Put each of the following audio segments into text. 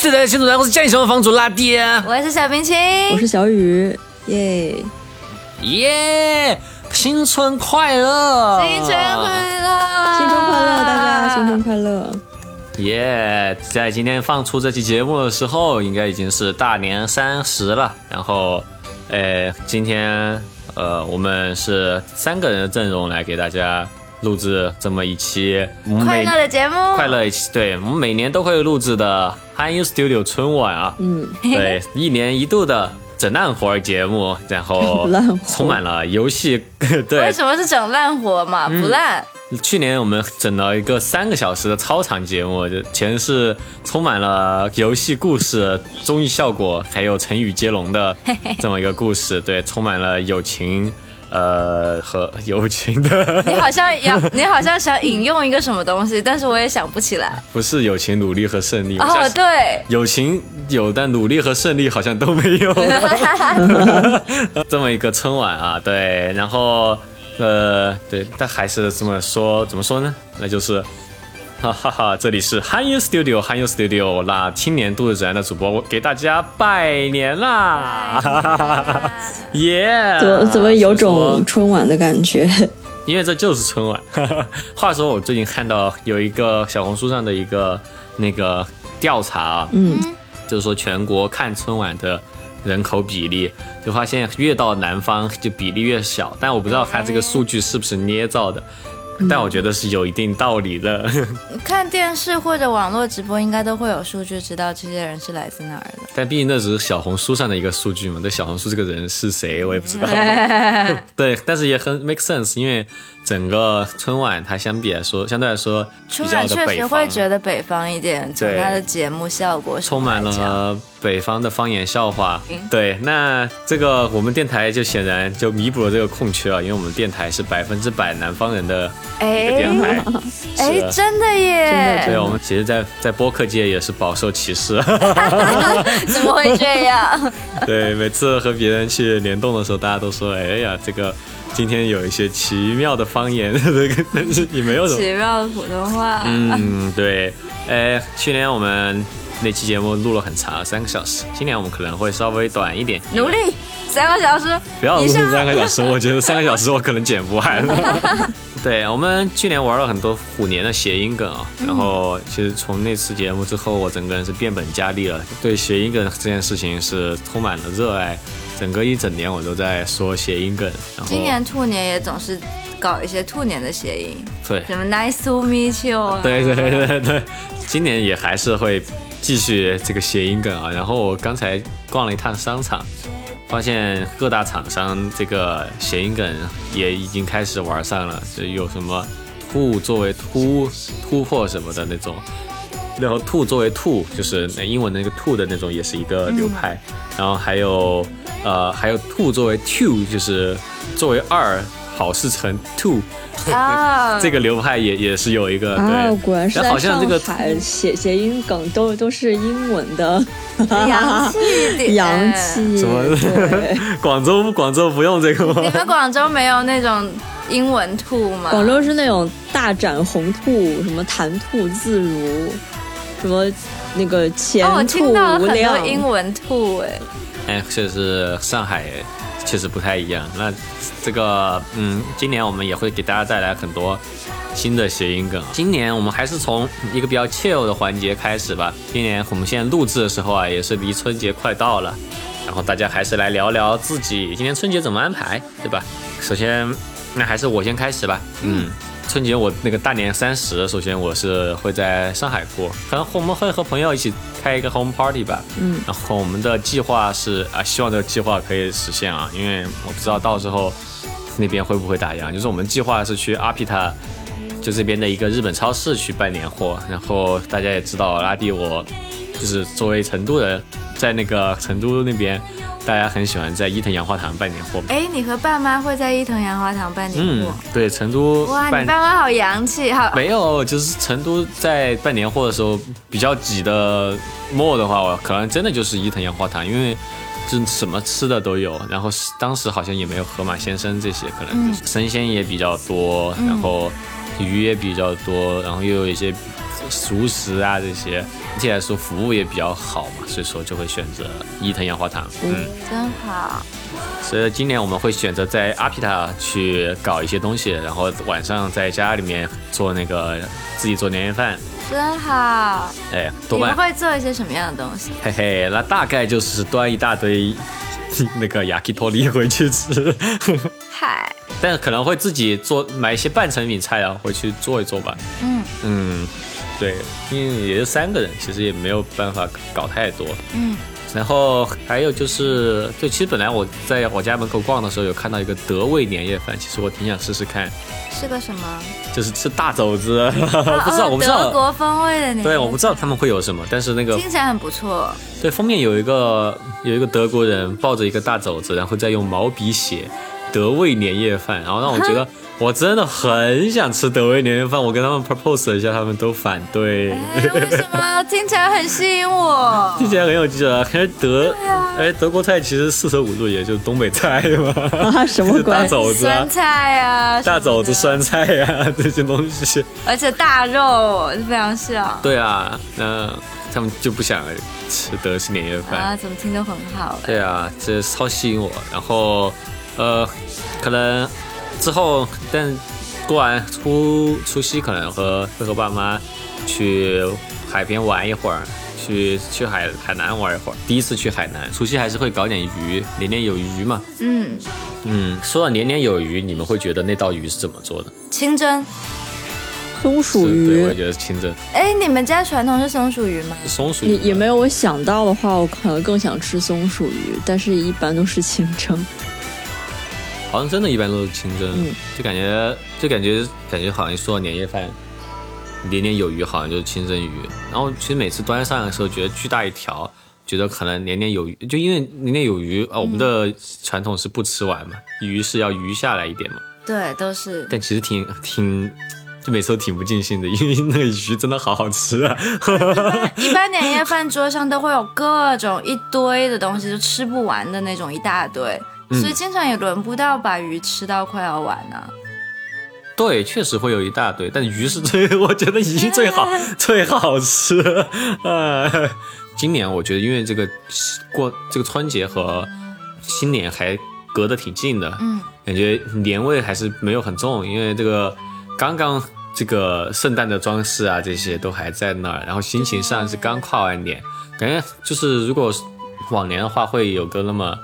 好，欢迎收听《嗨死的新主人》，我是江西的房主拉爹，我是小冰清，我是小雨，耶耶！新春快乐！新春快乐！新春快乐，大家新春快乐！耶！在今天放出这期节目的时候，应该已经是大年三十了。然后，呃，今天呃，我们是三个人的阵容来给大家。录制这么一期快乐的节目，快乐一期，对我们每年都会录制的汉 u Studio 春晚啊，嗯，对，一年一度的整烂活节目，然后充满了游戏，对，为什么是整烂活嘛？不烂。去年我们整了一个三个小时的超长节目，就全是充满了游戏故事、综艺效果，还有成语接龙的 这么一个故事，对，充满了友情。呃，和友情的，你好像要，你好像想引用一个什么东西，但是我也想不起来。不是友情、努力和胜利。哦，对，友情有，但努力和胜利好像都没有。这么一个春晚啊，对，然后，呃，对，但还是这么说，怎么说呢？那就是。哈哈哈，这里是汉 u Studio，汉 u Studio，那青年度自然的主播，我给大家拜年啦！哈哈哈耶！怎么怎么有种春晚的感觉？因为这就是春晚。话说我最近看到有一个小红书上的一个那个调查啊，嗯，就是说全国看春晚的人口比例，就发现越到南方就比例越小，但我不知道它这个数据是不是捏造的。但我觉得是有一定道理的。看电视或者网络直播，应该都会有数据知道这些人是来自哪儿的。但毕竟那只是小红书上的一个数据嘛，那小红书这个人是谁，我也不知道。对，但是也很 make sense，因为。整个春晚，它相比来说，相对来说，春晚确实会觉得北方一点，从它的节目效果充满了北方的方言笑话。对，那这个我们电台就显然就弥补了这个空缺啊，因为我们电台是百分之百南方人的电台。哎，真的耶！对，我们其实，在在播客界也是饱受歧视。怎么会这样？对，每次和别人去联动的时候，大家都说：“哎呀，这个。”今天有一些奇妙的方言，但是也没有什么奇妙的普通话。嗯，对。哎，去年我们那期节目录了很长，三个小时。今年我们可能会稍微短一点。努力三个小时，不要录三个小时，我觉得三个小时我可能剪不完。对我们去年玩了很多虎年的谐音梗啊，然后其实从那次节目之后，我整个人是变本加厉了，对谐音梗这件事情是充满了热爱。整个一整年我都在说谐音梗，今年兔年也总是搞一些兔年的谐音，对，什么 Nice to meet you，对对对对对，今年也还是会继续这个谐音梗啊。然后我刚才逛了一趟商场，发现各大厂商这个谐音梗也已经开始玩上了，就有什么兔作为突突破什么的那种。然后兔作为兔，就是那英文那个兔的那种，也是一个流派。然后还有，呃，还有兔作为 two，就是作为二，好事成 two，这个流派也也是有一个。啊，果然是在上海谐谐音梗都都是英文的，洋气一点，洋气。什么？广州广州不用这个吗？你们广州没有那种英文兔吗？广州是那种大展宏兔，什么谈吐自如。什么那个前兔无量，英文兔哎，哎，确实上海确实不太一样。那这个嗯，今年我们也会给大家带来很多新的谐音梗。今年我们还是从一个比较 chill 的环节开始吧。今年我们现在录制的时候啊，也是离春节快到了，然后大家还是来聊聊自己今年春节怎么安排，对吧？首先，那还是我先开始吧。嗯。春节我那个大年三十，首先我是会在上海过，可能我们会和朋友一起开一个 home party 吧。嗯，然后我们的计划是啊，希望这个计划可以实现啊，因为我不知道到时候那边会不会打烊。就是我们计划是去阿皮塔，就这边的一个日本超市去办年货。然后大家也知道，拉蒂我就是作为成都人，在那个成都那边。大家很喜欢在伊藤洋华堂办年货。哎，你和爸妈会在伊藤洋华堂办年货？嗯，对，成都。哇，你爸妈好洋气好！没有，就是成都在办年货的时候比较挤的末的话，我可能真的就是伊藤洋华堂，因为就什么吃的都有。然后当时好像也没有河马先生这些，可能就是生鲜也比较多，然后鱼也比较多，然后又有一些熟食啊这些，而且来说服务也比较好嘛，所以说就会选择伊藤洋华堂。嗯，真好。所以今年我们会选择在阿皮塔去搞一些东西，然后晚上在家里面做那个自己做年夜饭。真好。哎，你们会做一些什么样的东西？嘿嘿，那大概就是端一大堆那个雅基托利回去吃。嗨。但是可能会自己做买一些半成品菜啊，回去做一做吧。嗯嗯，对，因为也就三个人，其实也没有办法搞太多。嗯。然后还有就是，对，其实本来我在我家门口逛的时候，有看到一个德味年夜饭，其实我挺想试试看。是个什么？就是吃大肘子，不知道，我不知道。德国风味的年。对，我不知道他们会有什么，但是那个听起来很不错。对，封面有一个有一个德国人抱着一个大肘子，然后再用毛笔写“德味年夜饭”，然后让我觉得。我真的很想吃德味年夜饭，我跟他们 propose 了一下，他们都反对。为什么？听起来很吸引我。听起来很有趣啊！还是德，哎，德国菜其实四舍五入也就是东北菜嘛。什么大肘子、酸菜啊，大肘子、酸菜呀这些东西。而且大肉非常像。对啊，那他们就不想吃德式年夜饭啊？怎么听都很好。对啊，这超吸引我。然后，呃，可能。之后，但过完初除夕，可能和会和爸妈去海边玩一会儿，去去海海南玩一会儿。第一次去海南，除夕还是会搞点鱼，年年有余嘛。嗯嗯，说到年年有余，你们会觉得那道鱼是怎么做的？清蒸，松鼠鱼。对我也觉得清蒸。哎，你们家传统是松鼠鱼吗？松鼠鱼也也没有我想到的话，我可能更想吃松鼠鱼，但是一般都是清蒸。好像真的一般都是清蒸，就感觉就感觉感觉好像说到年夜饭，年年有余，好像就是清蒸鱼。然后其实每次端上来的时候，觉得巨大一条，觉得可能年年有余，就因为年年有余啊，我们的传统是不吃完嘛，鱼是要余下来一点嘛。对，都是。但其实挺挺，就每次都挺不尽兴的，因为那个鱼真的好好吃啊。一般年夜饭桌上都会有各种一堆的东西，就吃不完的那种一大堆。所以经常也轮不到把鱼吃到快要完呢。对，确实会有一大堆，但鱼是最，我觉得鱼最好 最好吃。呃，今年我觉得因为这个过这个春节和新年还隔得挺近的，嗯，感觉年味还是没有很重，因为这个刚刚这个圣诞的装饰啊这些都还在那儿，然后心情上是刚跨完年，感觉就是如果往年的话会有个那么。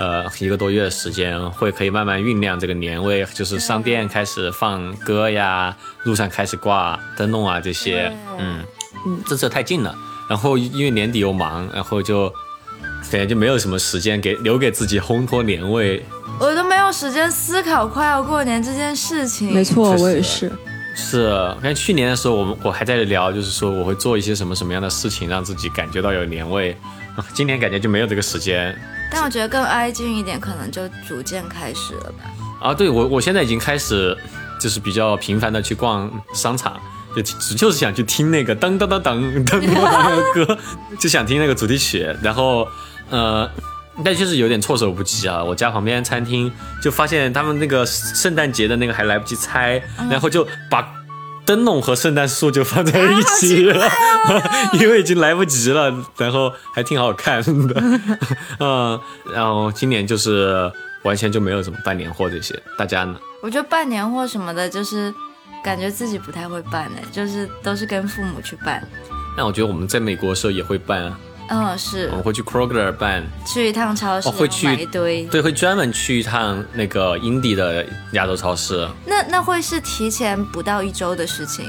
呃，一个多月的时间会可以慢慢酝酿这个年味，就是商店开始放歌呀，路上开始挂灯笼啊这些，嗯嗯，这次太近了，然后因为年底又忙，然后就感觉就没有什么时间给留给自己烘托年味，我都没有时间思考快要过年这件事情。没错，我也是。是，看去年的时候，我们我还在聊，就是说我会做一些什么什么样的事情，让自己感觉到有年味。今年感觉就没有这个时间。但我觉得更挨近一点，可能就逐渐开始了吧。啊，对我我现在已经开始，就是比较频繁的去逛商场，就就是想去听那个噔噔噔噔噔噔的歌，就想听那个主题曲。然后，呃，但确实有点措手不及啊。我家旁边餐厅就发现他们那个圣诞节的那个还来不及拆，然后就把。灯笼和圣诞树就放在一起了，因为已经来不及了，然后还挺好看的，嗯，然后今年就是完全就没有怎么办年货这些，大家呢？我觉得办年货什么的，就是感觉自己不太会办哎，就是都是跟父母去办。那我觉得我们在美国的时候也会办啊。嗯，是我们会去 Kroger 办，去一趟超市，会去买一堆，对，会专门去一趟那个 Indie 的亚洲超市。那那会是提前不到一周的事情。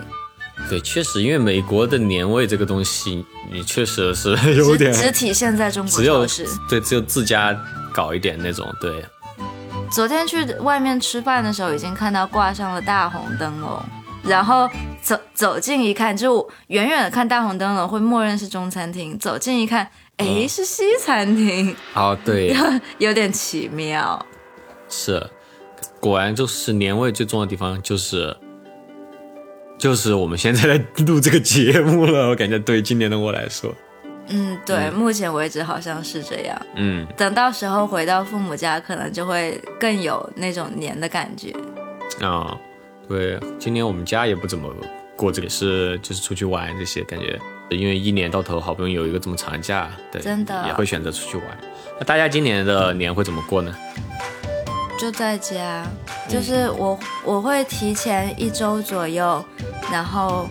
对，确实，因为美国的年味这个东西，你确实是 有点只体现在中国超市，对，只有自家搞一点那种。对，昨天去外面吃饭的时候，已经看到挂上了大红灯笼。然后走走近一看，就远远的看大红灯笼会默认是中餐厅，走近一看，哎，是西餐厅。哦，对，有点奇妙。是，果然就是年味最重的地方，就是就是我们现在在录这个节目了。我感觉对今年的我来说，嗯，对，目前为止好像是这样。嗯，等到时候回到父母家，可能就会更有那种年的感觉。啊。对，今年我们家也不怎么过这个是就是出去玩这些感觉，因为一年到头好不容易有一个这么长假，对，真的也会选择出去玩。那大家今年的年会怎么过呢？就在家，就是我我会提前一周左右，然后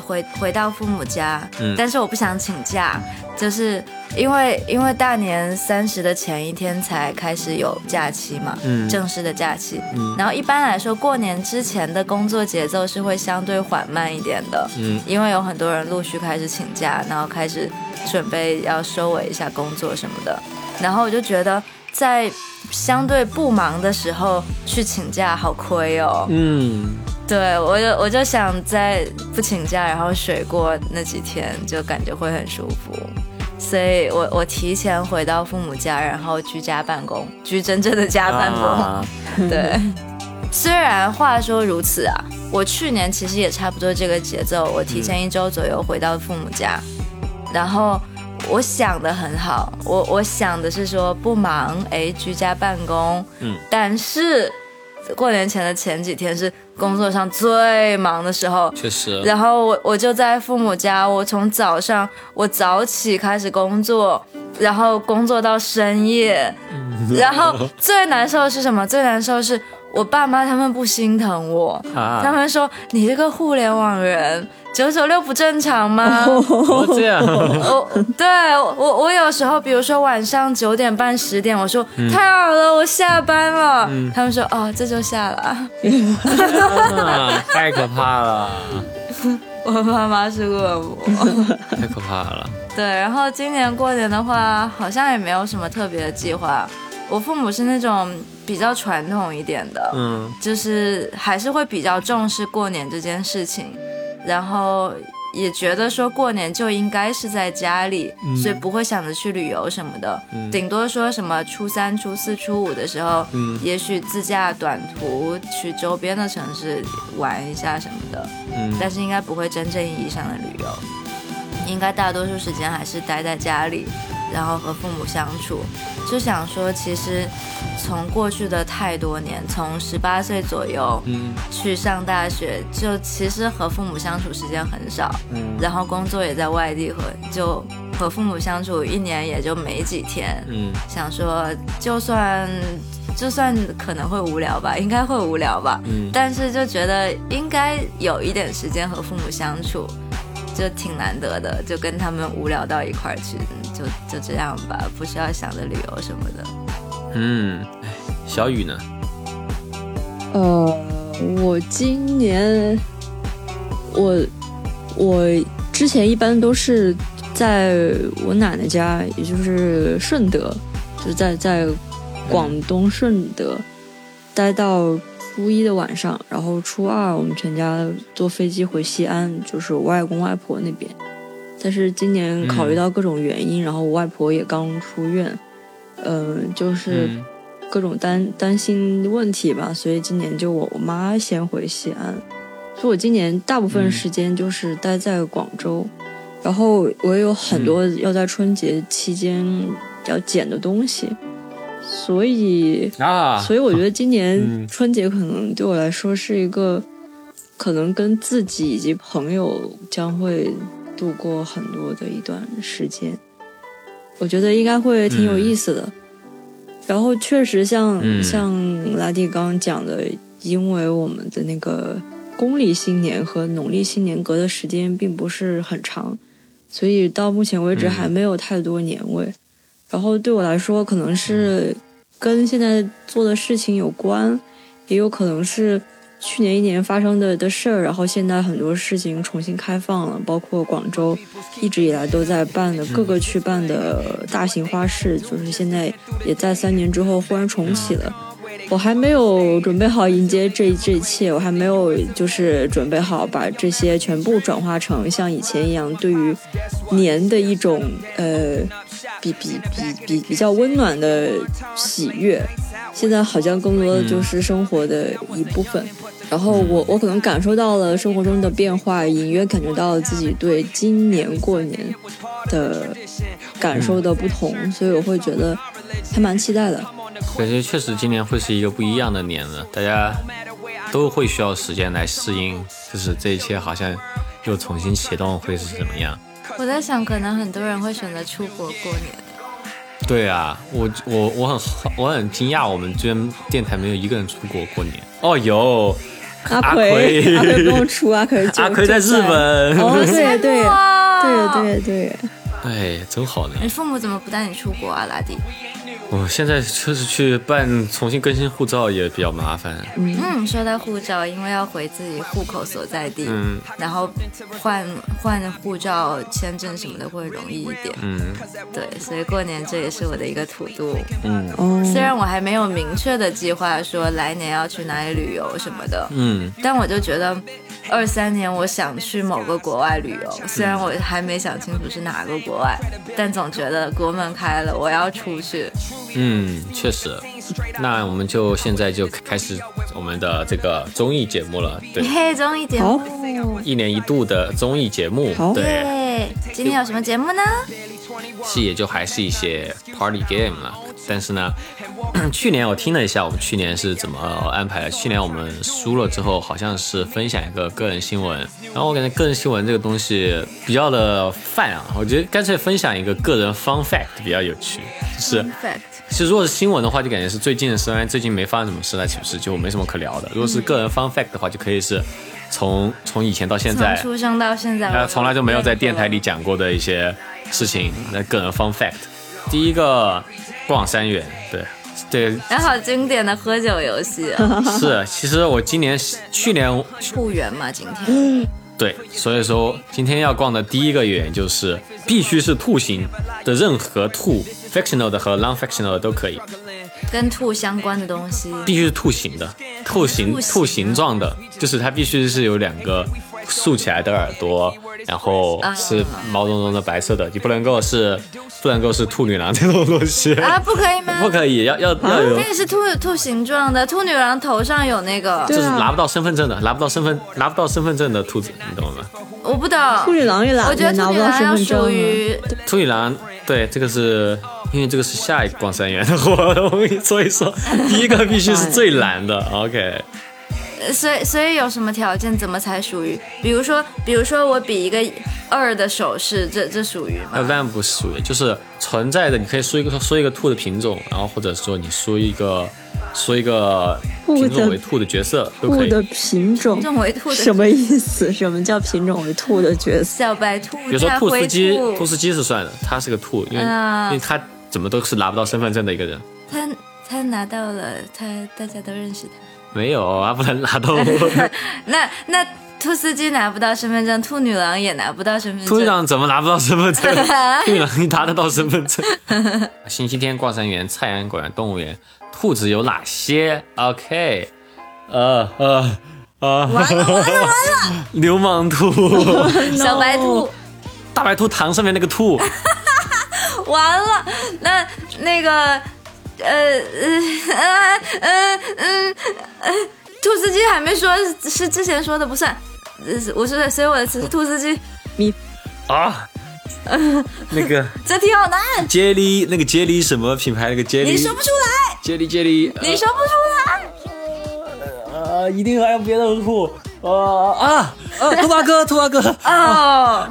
回回到父母家，嗯但是我不想请假，就是因为因为大年三十的前一天才开始有假期嘛，嗯正式的假期，嗯然后一般来说过年之前的工作节奏是会相对缓慢一点的，嗯因为有很多人陆续开始请假，然后开始准备要收尾一下工作什么的，然后我就觉得在相对不忙的时候去请假好亏哦。嗯，对我就我就想在不请假，然后水过那几天，就感觉会很舒服。所以我我提前回到父母家，然后居家办公，居真正的家办公。啊。对，虽然话说如此啊，我去年其实也差不多这个节奏，我提前一周左右回到父母家，然后我想的很好，我我想的是说不忙，哎，居家办公，嗯，但是过年前的前几天是工作上最忙的时候，确实，然后我我就在父母家，我从早上我早起开始工作，然后工作到深夜，然后最难受的是什么？最难受的是我爸妈他们不心疼我，啊，他们说你这个互联网人九九六不正常吗？哦这样，我对我我有时候，比如说晚上九点半十点，我说、太好了，我下班了，他们说哦这就下了。啊太可怕了，我妈妈是恶魔。太可怕了。对，然后今年过年的话，好像也没有什么特别的计划。我父母是那种比较传统一点的，嗯就是还是会比较重视过年这件事情，然后也觉得说过年就应该是在家里，所以不会想着去旅游什么的，顶多说什么初三、初四、初五的时候，嗯也许自驾短途去周边的城市玩一下什么的，嗯但是应该不会真正意义上的旅游，应该大多数时间还是待在家里，然后和父母相处。就想说，其实从过去的太多年，从十八岁左右嗯去上大学，就其实和父母相处时间很少，嗯然后工作也在外地和就和父母相处一年也就没几天。嗯想说，就算就算可能会无聊吧，应该会无聊吧，嗯但是就觉得应该有一点时间和父母相处，就挺难得的，就跟他们无聊到一块儿去，就就这样吧，不需要想着旅游什么的。嗯，哎，小雨呢？呃，我今年我我之前一般都是在我奶奶家，也就是顺德，就是在在广东顺德待到初一的晚上，然后初二我们全家坐飞机回西安，就是我外公外婆那边。但是今年考虑到各种原因，然后我外婆也刚出院，嗯、就是嗯。各种担担心问题吧，所以今年就我我妈先回西安，所以我今年大部分时间就是待在广州，然后我也有很多要在春节期间要剪的东西，所以啊，所以我觉得今年嗯。春节可能对我来说是一个，可能跟自己以及朋友将会度过很多的一段时间，我觉得应该会挺有意思的。然后确实像、嗯。像拉蒂刚刚讲的，因为我们的那个公历新年和农历新年隔的时间并不是很长，所以到目前为止嗯。还没有太多年味。然后对我来说，可能是跟现在做的事情有关，也有可能是去年一年发生的的事儿，然后现在很多事情重新开放了，包括广州一直以来都在办的各个区办的大型花市，就是现在也在三年之后忽然重启了。我还没有准备好迎接这这一切，我还没有就是准备好把这些全部转化成像以前一样对于年的一种呃比比比比比较温暖的喜悦。现在好像更多的就是生活的一部分。然后我我可能感受到了生活中的变化，隐约感觉到了自己对今年过年的感受的不同，所以我会觉得还蛮期待的。感觉确实今年会是一个不一样的年了，大家都会需要时间来适应，就是这一切好像又重新启动会是怎么样？我在想，可能很多人会选择出国过年。对啊，我我我很我很惊讶，我们居然电台没有一个人出国过年。哦，有阿奎，阿奎不用出，阿奎 阿奎在日本。哦，对对 对对对对，哎，真好呢。你父母怎么不带你出国啊，拉蒂？我现在就是去办重新更新护照也比较麻烦。嗯，说到护照，因为要回自己户口所在地，嗯然后换换护照、签证什么的会容易一点。嗯对，所以过年这也是我的一个土度。嗯哦，虽然我还没有明确的计划说来年要去哪里旅游什么的，嗯但我就觉得二三年我想去某个国外旅游，虽然我还没想清楚是哪个国外，但总觉得国门开了，我要出去。嗯，确实。那我们就现在就开始我们的这个综艺节目了。对，嘿，综艺节目，一年一度的综艺节目。对，今天有什么节目呢？其实也就还是一些 party game 了。但是呢，去年我听了一下，我们去年是怎么安排的。去年我们输了之后，好像是分享一个个人新闻，然后我感觉个人新闻这个东西比较的泛啊，我觉得干脆分享一个个人 fun fact 比较有趣，就是。其实如果是新闻的话，就感觉是最近的事，因为最近没发生什么事，那岂不是就没什么可聊的？如果是个人 fun fact 的话，就可以是从从以前到现从在，出生到现在，从来就没有在电台里讲过的一些事情，那个人 fun fact。第一个，逛三元，对对好经典的喝酒游戏啊，是。其实我今年去年兔园嘛，今天对，所以说今天要逛的第一个园就是必须是兔形的任何兔，fictional 的和 non-fictional 的都可以。跟兔相关的东西，必须是兔形的，兔形兔形状的，就是它必须是有两个竖起来的耳朵，然后啊是毛茸茸的白色的，你不能够是不能够是兔女郎这种东西，啊，不可以吗？不可以，要要要有可，以是兔兔形状的，兔女郎头上有那个，就是拿不到身份证的，拿不到身份拿不到身份证的兔子，你懂吗？我不懂。兔女郎也拿我觉得兔女郎要身份证啊。属于兔女郎，对，这个是因为这个是下一个逛三元的活动，所以说 第一个必须是最难的，OK。呃所以所以有什么条件，怎么才属于？比如说，比如说我比一个二的手势，这这属于那吗？当然不属于，就是存在的。你可以说一个说一个兔的品种，然后或者说你说一个说一个品种为兔的角色都可以。兔的品种品种为兔的什么意思？什么叫品种为兔的角色？小白兔、比如说兔斯基，兔兔司机是算的，他是个兔，因为、啊因为他怎么都是拿不到身份证的一个人。他他拿到了，他大家都认识他。没有啊，不能拿到。那那兔司机拿不到身份证，兔女郎也拿不到身份证。兔女郎怎么拿不到身份证？兔女郎你拿得到身份证。星期天逛三园、菜园果园、动物园，兔子有哪些？OK，呃呃呃，完了完了完了！流氓兔。小白兔，大白兔糖上面那个兔，完了，那那个呃呃呃呃呃呃，兔司机还没说是之前说的不算，呃是我说的，所以我的词是兔司机，啊，那个这题好难，杰力，那个杰力什么品牌？那个杰力，你说不出来，杰力杰力，你说不出来。呃，一定还有别的兔，呃啊啊，兔八哥，兔八哥。哦，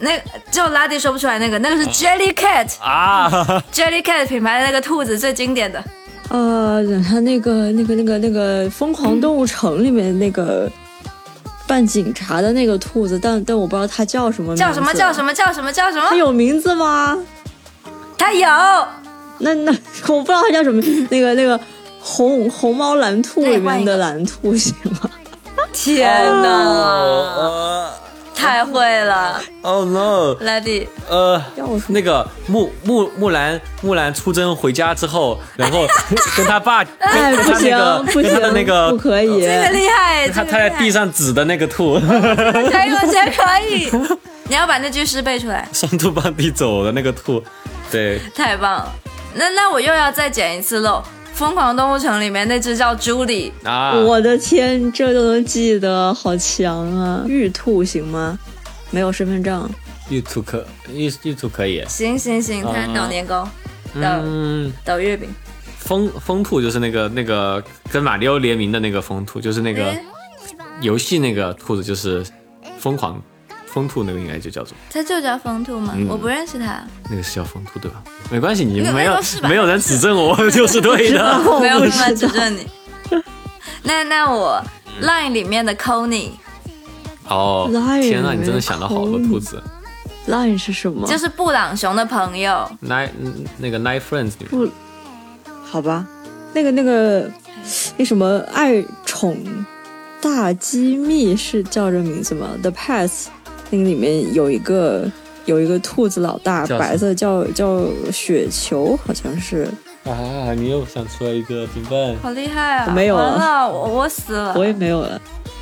那就拉蒂说不出来那个，那个是 Jelly Cat，Jelly 啊，Cat 品牌的那个兔子最经典的。呃，他那个那个那个那个《疯狂动物城》里面那个扮警察的那个兔子，但但我不知道它叫什么名字。叫什么叫什么叫什么叫什么？它有名字吗？它有，那那我不知道它叫什么。那个那个红红猫蓝兔里面的蓝兔行吗？天哪，呃太会了，，Oh no，莱迪。呃那个木木木兰木兰出征回家之后，然后 跟他爸跟哎，跟不行他那个不跟他的那行，个不可以。这个厉害，他他在地上指的那个兔，可以，我觉得可以。你要把那句诗背出来，双兔傍地走的那个兔，对，太棒了。那那我又要再捡一次漏，《疯狂动物城》里面那只叫朱莉，啊，我的天，这都能记得，好强啊！玉兔行吗？没有身份证，玉兔可玉玉兔可以，行行行，它嗯捣年糕，捣嗯，捣月饼，疯疯兔就是那个那个跟马里奥联名的那个疯兔，就是那个游戏那个兔子，就是疯狂疯兔那个应该就叫做他就叫风兔吗？嗯我不认识他，那个是叫风兔对吧？没关系，你没有没有人指正我 就是对的。没有办法指正你。那那我 Line 里面的 Conny 哦天呐，你真的想到好多兔子。Line 是什么？就是布朗熊的朋友，Nine 那个 Nine Friends 里面好吧，那个那个那什么爱宠大机密是叫这名字吗？The Pets 那个里面有一个有一个兔子老大，白色叫叫雪球，好像是。啊，你又想出来一个怎么办？好厉害啊！我没有了了，我我死了。我也没有了。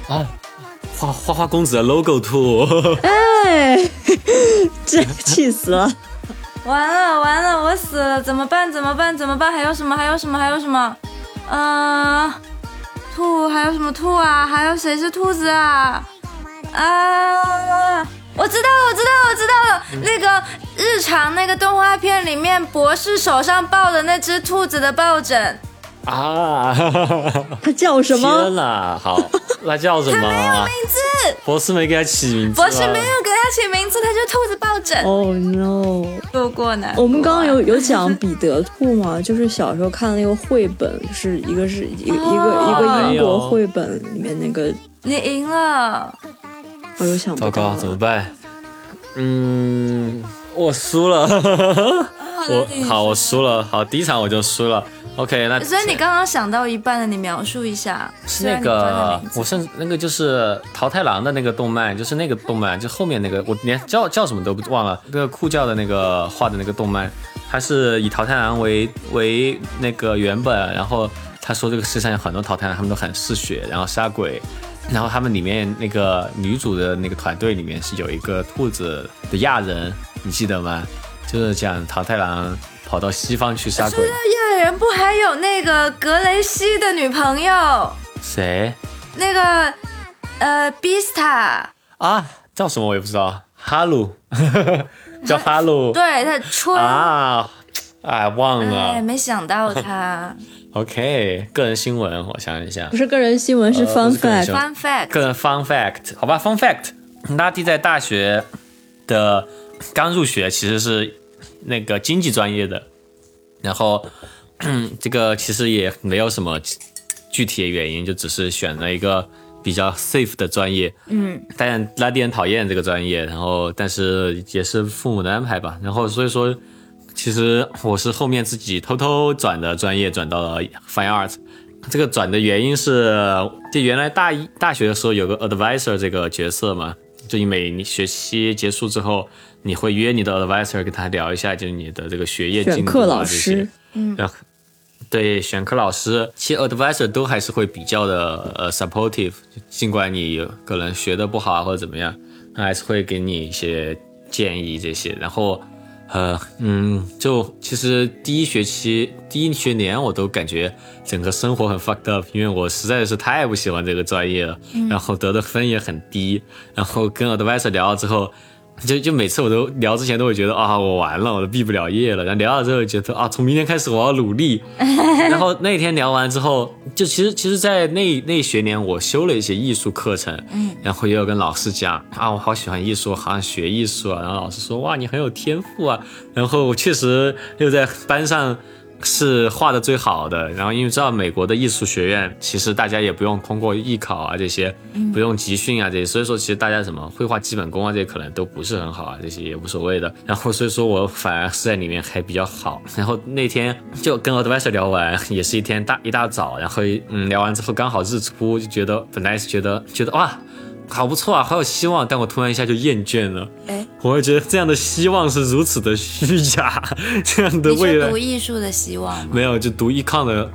啊，花花花公子的 logo 兔，哎，这气死了！完了完了，我死了，怎么办？怎么办？怎么办？还有什么？还有什么？还有什么？嗯、兔还有什么兔啊？还有谁是兔子啊？啊！我知道了，我知道了，我知道了。那个日常那个动画片里面，博士手上抱的那只兔子的抱枕，啊！它叫什天么？哪，好，那叫什么？名字博士没给他起名字。博士没有给它起名字，它就兔子抱枕。哦、no！度过难关。我们刚刚有有讲彼得兔吗？就是小时候看的那个绘本，是一个是一个、一个一个英国绘本里面那个，你赢了，我又想不糟糕，怎么办？嗯，我输了。我好，我输了。好，第一场我就输了。OK，那所以你刚刚想到一半的，你描述一下。是那个我甚至那个就是桃太郎的那个动漫，就是那个动漫，就后面那个我连叫叫什么都不忘了，那个酷教的那个画的那个动漫，它是以桃太郎为为那个原本，然后他说这个世上有很多桃太郎，他们都很嗜血，然后杀鬼，然后他们里面那个女主的那个团队里面是有一个兔子的亚人，你记得吗？就是讲桃太郎跑到西方去杀鬼，亚人不还有那个格雷西的女朋友，谁那个呃 Bista，啊？叫什么我也不知道，哈鲁，叫哈鲁。对他春，啊，哎，忘了哎，了。没想到他。OK，个人新闻，我想一下。不，是个人新闻，是呃 fun 不是个人 fact 新。闻 Fun fact，个人 fun fact，好吧，fun fact，拉蒂在大学的刚入学其实是那个经济专业的，然后这个其实也没有什么具体的原因，就只是选了一个比较 safe 的专业。嗯，但拉蒂很讨厌这个专业，然后但是也是父母的安排吧，然后所以说，其实我是后面自己偷偷转的专业，转到了 Fine Art。这个转的原因是，就原来大一大学的时候有个 advisor 这个角色嘛，就你每学期结束之后，你会约你的 advisor 跟他聊一下，就是你的这个学业进度选课老啊这些师。嗯，然后对选课老师，其实 advisor 都还是会比较的呃 supportive，尽管你可能学的不好啊或者怎么样，他还是会给你一些建议这些。然后呃嗯，就其实第一学期第一学年我都感觉整个生活很 fucked up，因为我实在是太不喜欢这个专业了，然后得的分也很低，然后跟 advisor 聊了之后。就 就每次我都聊之前都会觉得啊，我完了，我都毕不了业了。然后聊了之后觉得啊，从明天开始我要努力。然后那天聊完之后，就其实其实，在那那学年我修了一些艺术课程，嗯，然后也有跟老师讲啊，我好喜欢艺术，好想学艺术啊。然后老师说哇，你很有天赋啊。然后我确实又在班上。是画的最好的，然后因为知道美国的艺术学院，其实大家也不用通过艺考啊这些，不用集训啊这些，所以说其实大家什么绘画基本功啊这些可能都不是很好啊，这些也无所谓的。然后所以说我反而是在里面还比较好。然后那天就跟 advisor 聊完，也是一天大一大早，然后嗯聊完之后刚好日出，就觉得本来是觉得觉得哇。好不错啊，好有希望，但我突然一下就厌倦了。哎，我会觉得这样的希望是如此的虚假，这样的你未来读艺术的希望？没有，就读 econ 的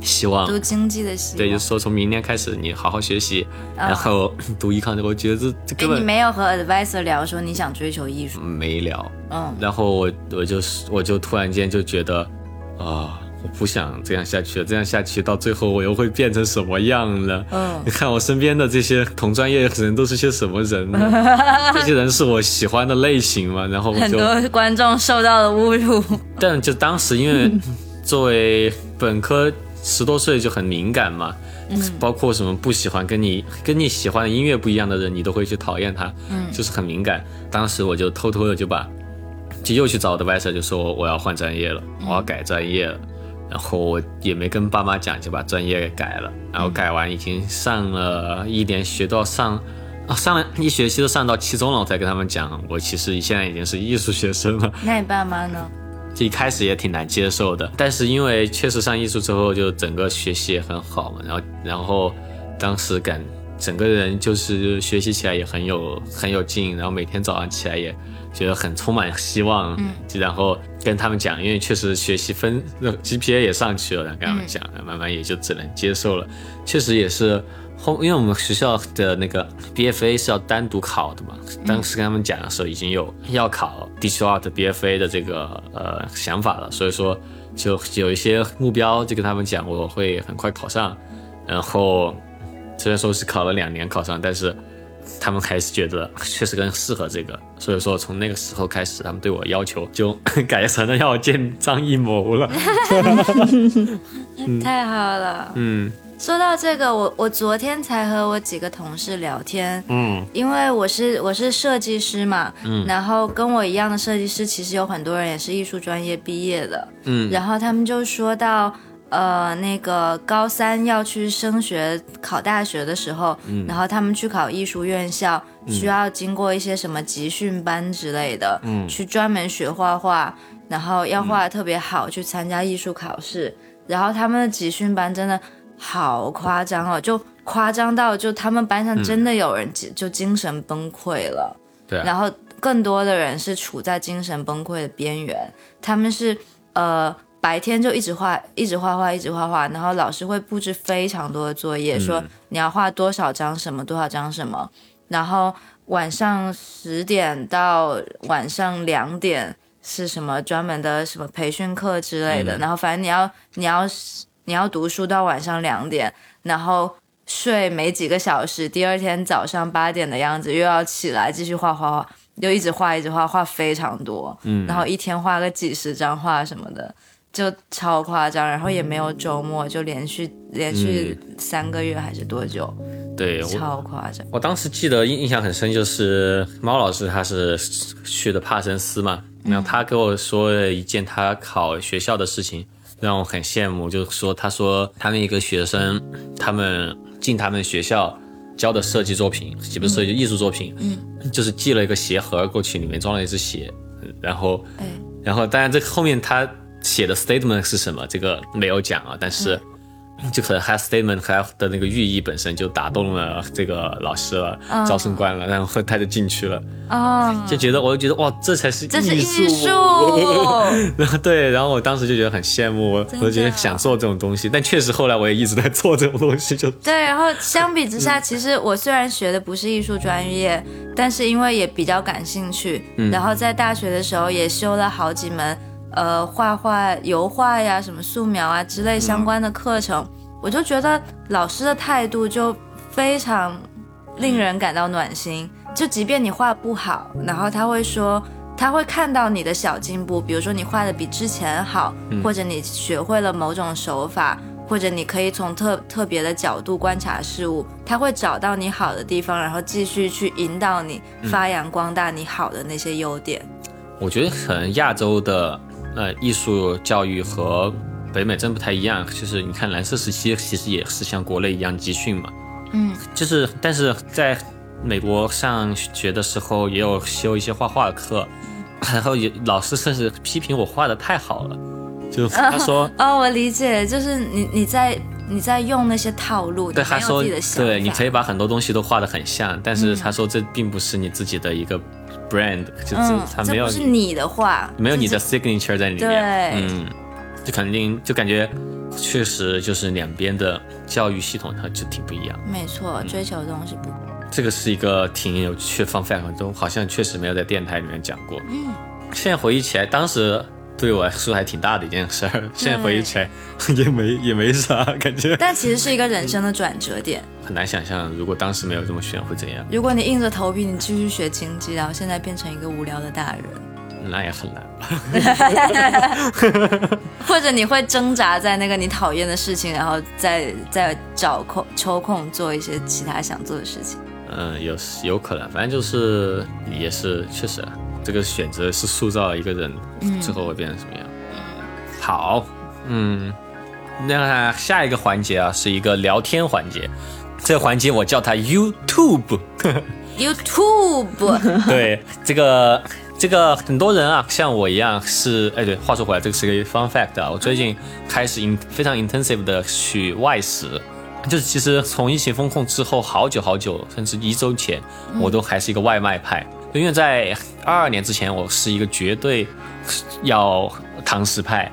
希望。读经济的希望？对，就是说从明天开始你好好学习，然后读 econ 的，我觉得这这根哎，你没有和 advisor 聊说你想追求艺术？没聊。嗯，然后我我就是我就突然间就觉得啊。我不想这样下去了，这样下去到最后我又会变成什么样呢？嗯你看我身边的这些同专业的人都是些什么人呢？这些人是我喜欢的类型吗？然后很多观众受到了侮辱。但就当时因为作为本科十多岁就很敏感嘛，嗯，包括什么不喜欢跟你跟你喜欢的音乐不一样的人，你都会去讨厌他，嗯，就是很敏感。当时我就偷偷的就把，就又去找我的外甥，就说我要换专业了，我要改专业了。然后我也没跟爸妈讲，就把专业给改了。然后改完已经上了一年学到上，啊，上了一学期都上到期中了，我才跟他们讲，我其实现在已经是艺术学生了。那你爸妈呢？一开始也挺难接受的，但是因为确实上艺术之后，就整个学习也很好嘛。然后，然后当时感整个人就是学习起来也很有很有劲，然后每天早上起来也。觉得很充满希望，嗯，然后跟他们讲，因为确实学习分 GPA 也上去了，然后跟他们讲，慢慢也就只能接受了。确实也是后，因为我们学校的那个 BFA 是要单独考的嘛，当时跟他们讲的时候已经有要考 Digital Art BFA 的这个呃想法了，所以说就有一些目标就跟他们讲，我会很快考上。然后虽然说是考了两年考上，但是。他们还是觉得确实更适合这个，所以说从那个时候开始，他们对我要求就 改成了要见张艺谋了。太好了，嗯。说到这个，我我昨天才和我几个同事聊天，嗯，因为我是我是设计师嘛，嗯，然后跟我一样的设计师，其实有很多人也是艺术专业毕业的，嗯，然后他们就说到。呃，那个高三要去升学考大学的时候，然后他们去考艺术院校，需要经过一些什么集训班之类的，去专门学画画，然后要画的特别好，去参加艺术考试。然后他们的集训班真的好夸张哦，就夸张到就他们班上真的有人就精神崩溃了。对，然后更多的人是处在精神崩溃的边缘，他们是呃。白天就一直画，一直画画，一直画画，然后老师会布置非常多的作业，说你要画多少张什么，多少张什么。然后晚上十点到晚上两点是什么专门的什么培训课之类的。然后反正你要你要你要读书到晚上两点，然后睡没几个小时，第二天早上八点的样子又要起来继续画画画，就一直画一直画画非常多。嗯，然后一天画个几十张画什么的。就超夸张，然后也没有周末，就连续连续三个月还是多久？对，超夸张。我当时记得印印象很深，就是猫老师他是去的帕森斯嘛，然后他给我说了一件他考学校的事情，让我很羡慕。就是说，他说他们一个学生，他们进他们学校交的设计作品，也不是设计艺术作品，嗯，就是寄了一个鞋盒过去，里面装了一只鞋，然后，然后当然这后面他。写的 statement 是什么？这个没有讲啊，但是就可能他 statement 他的那个寓意本身就打动了这个老师了，招生官了，然后他就进去了啊，就觉得我就觉得哇，这才是艺术，然后 对，然后我当时就觉得很羡慕，我我觉得想做这种东西，但确实后来我也一直在做这种东西，就对。然后相比之下，其实我虽然学的不是艺术专业，但是因为也比较感兴趣，然后在大学的时候也修了好几门。呃，画画、油画呀，什么素描啊之类相关的课程，我就觉得老师的态度就非常令人感到暖心。就即便你画不好，然后他会说，他会看到你的小进步，比如说你画的比之前好，或者你学会了某种手法，或者你可以从特特别的角度观察事物，他会找到你好的地方，然后继续去引导你发扬光大你好的那些优点。我觉得可能亚洲的。呃，艺术教育和北美真不太一样。就是你看蓝色时期，其实也是像国内一样集训嘛。嗯，就是但是在美国上学的时候，也有修一些画画课，然后也老师甚至批评我画的太好了，就他说哦，我理解，就是你你在你在用那些套路，对他说对，你可以把很多东西都画的很像，但是他说这并不是你自己的一个。brand 就是他没有是你的话，没有你的 signature 在里面，对嗯，就肯定就感觉确实就是两边的教育系统它就挺不一样。没错，追求的东西不。这个是一个挺有趣方 fact，都好像确实没有在电台里面讲过。嗯，现在回忆起来，当时。对我来说还挺大的一件事儿，现在回忆起来 也没也没啥感觉。但其实是一个人生的转折点，很难想象如果当时没有这么选会怎样。如果你硬着头皮你继续学经济，然后现在变成一个无聊的大人，那也很难。或者你会挣扎在那个你讨厌的事情，然后再再找空抽空做一些其他想做的事情。嗯，有有可能，反正就是也是确实，这个选择是塑造一个人最后会变成什么样。好，嗯，那下一个环节啊，是一个聊天环节，这个环节我叫它 YouTube。YouTube，对，这个这个很多人啊，像我一样是，哎，对，话说回来，这个是个 fun fact 啊，我最近开始 in 非常 intensive 的去外食，就是其实从疫情封控之后，好久好久，甚至一周前，我都还是一个外卖派，因为在二二年之前，我是一个绝对要堂食派，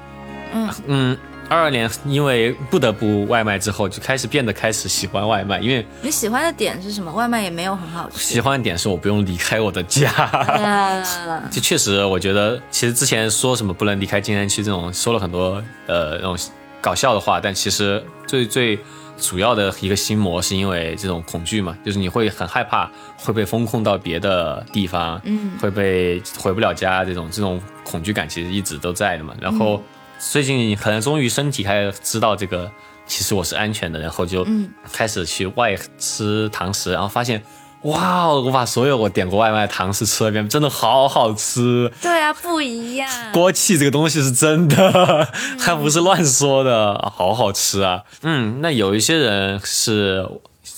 嗯嗯。二二年，因为不得不外卖之后，就开始变得开始喜欢外卖，因为你喜欢的点是什么？外卖也没有很好吃。喜欢的点是我不用离开我的家。啊，就确实，我觉得其实之前说什么不能离开静安区这种，说了很多呃那种搞笑的话，但其实最最主要的一个心魔是因为这种恐惧嘛，就是你会很害怕会被封控到别的地方，嗯会被回不了家这种这种恐惧感其实一直都在的嘛。然后最近可能终于身体开始知道这个，其实我是安全的，然后就嗯开始去外吃堂食，然后发现。哇！我把所有我点过外卖的堂食吃了一遍，真的好好吃。对啊，不一样。锅气这个东西是真的，还不是乱说的，好好吃啊。嗯，那有一些人是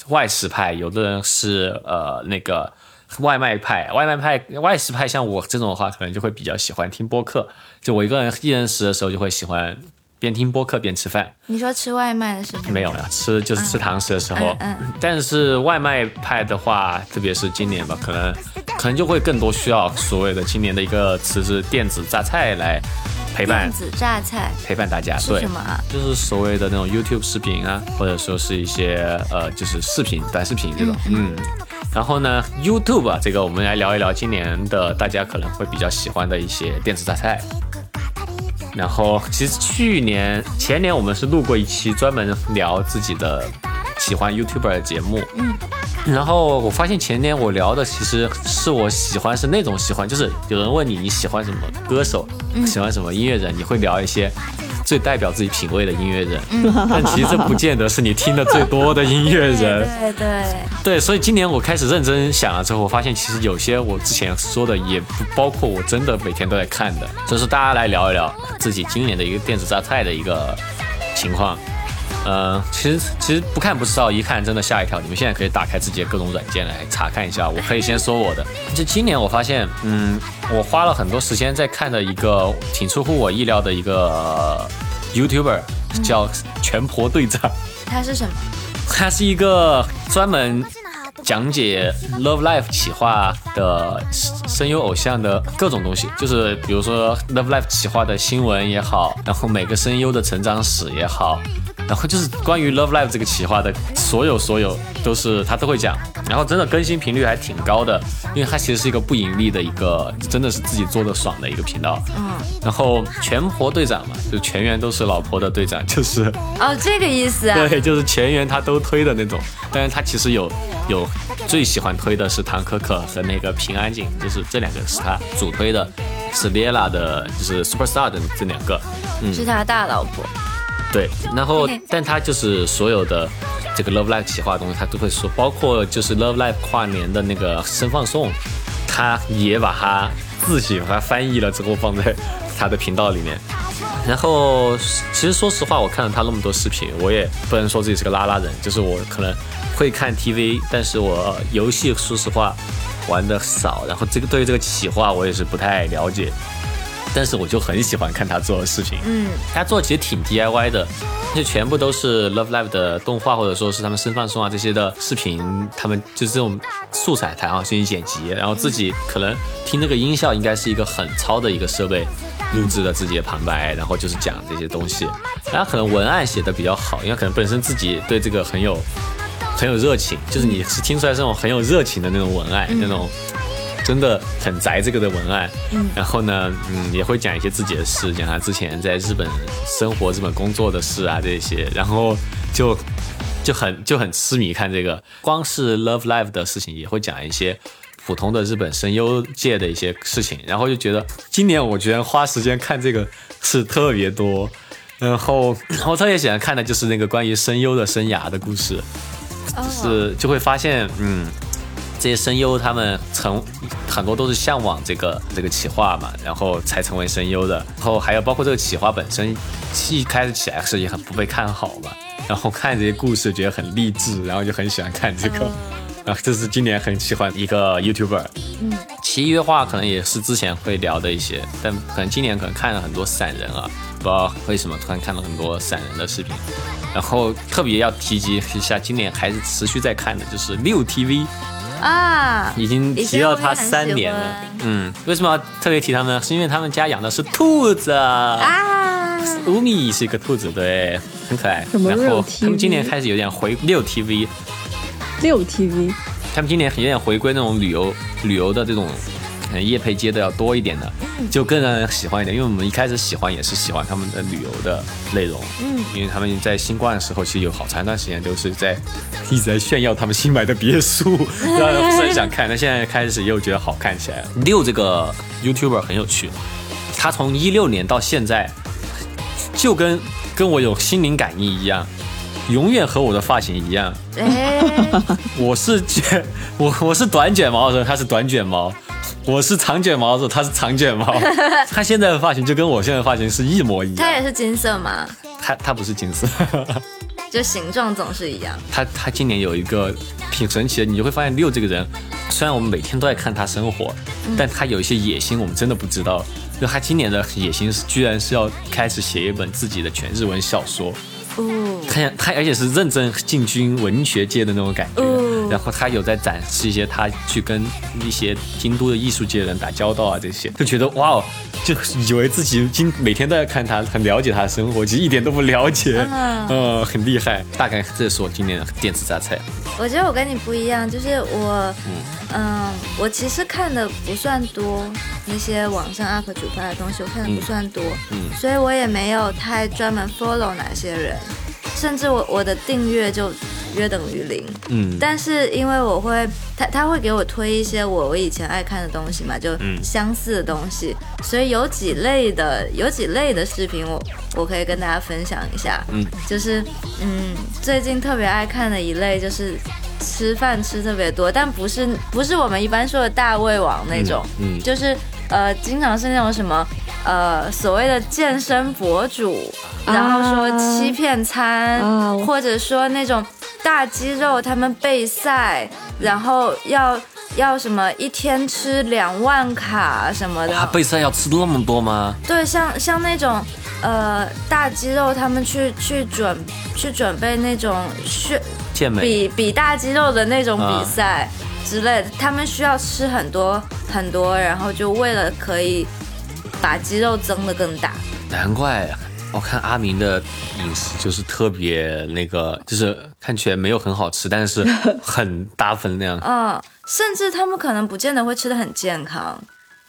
外食派，有的人是呃那个外卖派。外卖派、外食派，像我这种的话，可能就会比较喜欢听播客。就我一个人一人食的时候，就会喜欢边听播客边吃饭。你说吃外卖的时候没有呀，吃就是吃堂食的时候。嗯嗯但是外卖派的话，特别是今年吧，可能可能就会更多需要所谓的今年的一个词是电子榨菜来陪伴电子榨菜陪伴大家。是对什，么啊？就是所谓的那种 YouTube 视频啊，或者说是一些呃，就是视频、短视频这种。嗯。然后呢，YouTube 啊，这个我们来聊一聊今年的大家可能会比较喜欢的一些电子榨菜。然后，其实去年、前年我们是录过一期专门聊自己的喜欢 YouTuber 的节目。嗯。然后我发现前年我聊的其实是我喜欢是那种喜欢，就是有人问你你喜欢什么歌手，喜欢什么音乐人，你会聊一些最代表自己品味的音乐人。但其实这不见得是你听的最多的音乐人。对对，对，所以今年我开始认真想了之后，我发现其实有些我之前说的也不包括我真的每天都在看的，所以说大家来聊一聊自己今年的一个电子榨菜的一个情况。呃，其实其实不看不知道，一看真的吓一跳。你们现在可以打开自己的各种软件来查看一下。我可以先说我的，就今年我发现，嗯，我花了很多时间在看的一个挺出乎我意料的一个呃 YouTuber，叫全婆队长。它是什么？他是一个专门讲解 Love Life 企划的声优偶像的各种东西，就是比如说 Love Life 企划的新闻也好，然后每个声优的成长史也好，然后就是关于 Love Life 这个企划的所有所有都是他都会讲，然后真的更新频率还挺高的，因为他其实是一个不盈利的一个，真的是自己做的爽的一个频道。嗯，然后全婆队长嘛，就全员都是老婆的队长，就是。哦，这个意思啊。对，就是全员他都推的那种，但是他其实有有最喜欢推的是唐可可和那个平安京，就是这两个是他主推的，是 Lela 的，就是 Superstar 的这两个，嗯，是他大老婆。对，然后但他就是所有的这个 Love Life 企划的东西，他都会说，包括就是 Love Life 跨年的那个声放送，他也把它自己把它翻译了之后放在他的频道里面。然后，其实说实话，我看了他那么多视频，我也不能说自己是个拉拉人，就是我可能会看 TV，但是我游戏说实话玩的少，然后这个对于这个企划我也是不太了解，但是我就很喜欢看他做的视频。嗯，他做的其实挺 DIY 的，就全部都是 Love Live 的动画或者说是他们生放松啊这些的视频，他们就是这种素材台啊进行剪辑，然后自己可能听那个音效应该是一个很糙的一个设备录制的自己的旁白，然后就是讲这些东西，然后可能文案写的比较好，因为可能本身自己对这个很有很有热情，就是你是听出来这种很有热情的那种文案，那种。真的很宅这个的文案，嗯。然后呢，嗯，也会讲一些自己的事，讲他之前在日本生活、日本工作的事啊这些，然后就就很就很痴迷看这个。光是 Love Live 的事情也会讲一些普通的日本声优界的一些事情，然后就觉得今年我居然花时间看这个是特别多，然后我特别喜欢看的就是那个关于声优的生涯的故事，就是就会发现，嗯，这些声优他们成很多都是向往这个这个企划嘛，然后才成为声优的，然后还有包括这个企划本身一开始起来是也很不被看好嘛，然后看这些故事觉得很励志，然后就很喜欢看这个。啊，这是今年很喜欢一个 YouTuber，嗯，其余的话可能也是之前会聊的一些，但可能今年可能看了很多散人啊，不知道为什么突然看了很多散人的视频，然后特别要提及一下，今年还是持续在看的，就是六 TV 啊，已经提到他三年了，嗯，为什么要特别提他们？是因为他们家养的是兔子啊，乌米是一个兔子，对，很可爱，然后他们今年开始有点回六 TV。六 TV，他们今年有点回归那种旅游旅游的这种，可能夜配接的要多一点的，就更让人喜欢一点。因为我们一开始喜欢也是喜欢他们的旅游的内容，嗯，因为他们在新冠的时候其实有好长一段时间都是在一直在炫耀他们新买的别墅，让人不是很想看。但现在开始又觉得好看起来了。六这个 YouTuber 很有趣，他从一六年到现在，就跟跟我有心灵感应一样。永远和我的发型一样，我是卷，我我是短卷毛的时候，他是短卷毛；我是长卷毛的时候，他是长卷毛。他现在的发型就跟我现在的发型是一模一样。他也是金色吗？他他不是金色，就形状总是一样。他他今年有一个挺神奇的，你就会发现六这个人，虽然我们每天都在看他生活，但他有一些野心，我们真的不知道。就他今年的野心是，居然是要开始写一本自己的全日文小说。哦，他他而且是认真进军文学界的那种感觉，然后他有在展示一些他去跟一些京都的艺术界的人打交道啊，这些。就觉得哇哦，就以为自己今每天都在看他，很了解他的生活，其实一点都不了解，嗯，很厉害。大概这是我今年的电子榨菜。我觉得我跟你不一样，就是我，嗯，我其实看的不算多，那些网上 UP 主发的东西我看的不算多，嗯，所以我也没有太专门 follow 哪些人。甚至我我的订阅就约等于零，嗯，但是因为我会他他会给我推一些我我以前爱看的东西嘛，就相似的东西，所以有几类的有几类的视频我我可以跟大家分享一下，嗯，就是嗯最近特别爱看的一类就是吃饭吃特别多，但不是不是我们一般说的大胃王那种，嗯，就是呃经常是那种什么。呃，所谓的健身博主，然后说欺骗餐，或者说那种大肌肉他们备赛，然后要要什么一天吃两万卡什么的。备赛要吃那么多吗？对，像像那种呃大肌肉他们去去准去准备那种炫健美比比大肌肉的那种比赛之类的，他们需要吃很多很多，然后就为了可以。把肌肉增的更大，难怪我看阿明的饮食就是特别那个，就是看起来没有很好吃，但是很大分量。嗯，甚至他们可能不见得会吃的很健康，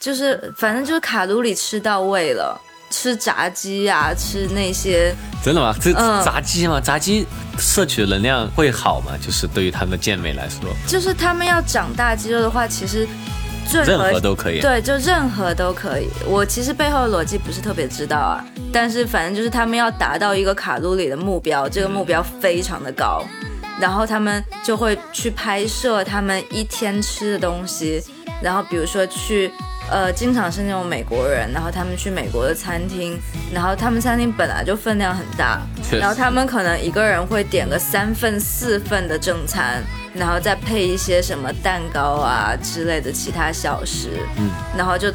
就是反正就是卡路里吃到位了，吃炸鸡呀，吃那些。真的吗？这炸鸡吗？炸鸡摄取的能量会好吗？就是对于他们的健美来说，就是他们要长大肌肉的话，其实。任何都可以，对，就任何都可以。我其实背后的逻辑不是特别知道啊，但是反正就是他们要达到一个卡路里的目标，这个目标非常的高，然后他们就会去拍摄他们一天吃的东西，然后比如说去。呃，经常是那种美国人，然后他们去美国的餐厅，然后他们餐厅本来就分量很大，然后他们可能一个人会点个三份四份的正餐，然后再配一些什么蛋糕啊之类的其他小食，嗯，然后就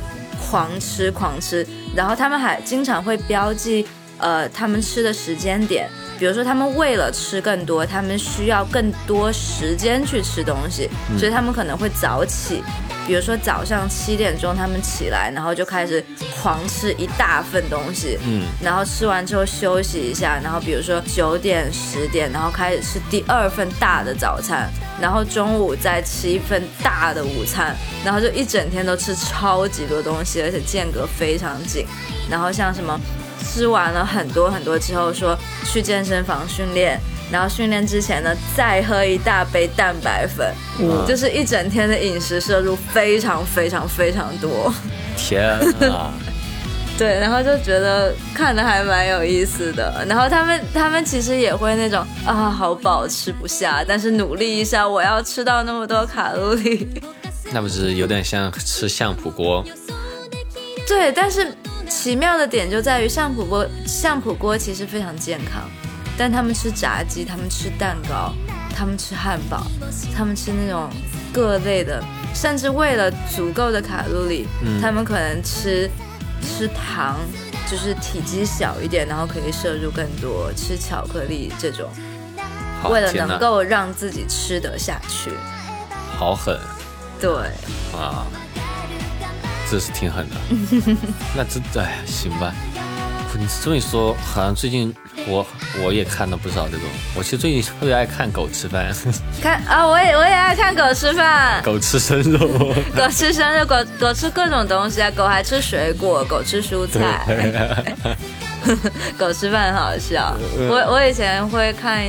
狂吃狂吃，然后他们还经常会标记呃他们吃的时间点，比如说他们为了吃更多，他们需要更多时间去吃东西，所以他们可能会早起。比如说早上七点钟他们起来，然后就开始狂吃一大份东西，嗯，然后吃完之后休息一下，然后比如说九点十点，然后开始吃第二份大的早餐，然后中午再吃一份大的午餐，然后就一整天都吃超级多东西，而且间隔非常紧。然后像什么吃完了很多很多之后，说去健身房训练，然后训练之前呢再喝一大杯蛋白粉，我就是一整天的饮食摄入非常非常非常多。天啊！对，然后就觉得看的还蛮有意思的。然后他们他们其实也会那种啊，好饱吃不下，但是努力一下，我要吃到那么多卡路里。那不是有点像吃相扑锅？对，但是奇妙的点就在于相扑锅，相扑锅其实非常健康，但他们吃炸鸡，他们吃蛋糕，他们吃汉堡，他们吃那种各类的，甚至为了足够的卡路里，嗯他们可能吃吃糖，就是体积小一点，然后可以摄入更多，吃巧克力这种，为了能够让自己吃得下去。好狠对，啊！这是挺狠的。那这哎行吧。你这么一说，好像最近我我也看了不少这种。我其实最近特别爱看狗吃饭，看啊，我也我也爱看狗吃饭。狗吃生肉。狗吃生肉，狗狗吃各种东西啊，狗还吃水果，狗吃蔬菜，狗吃饭很好笑。我我以前会看，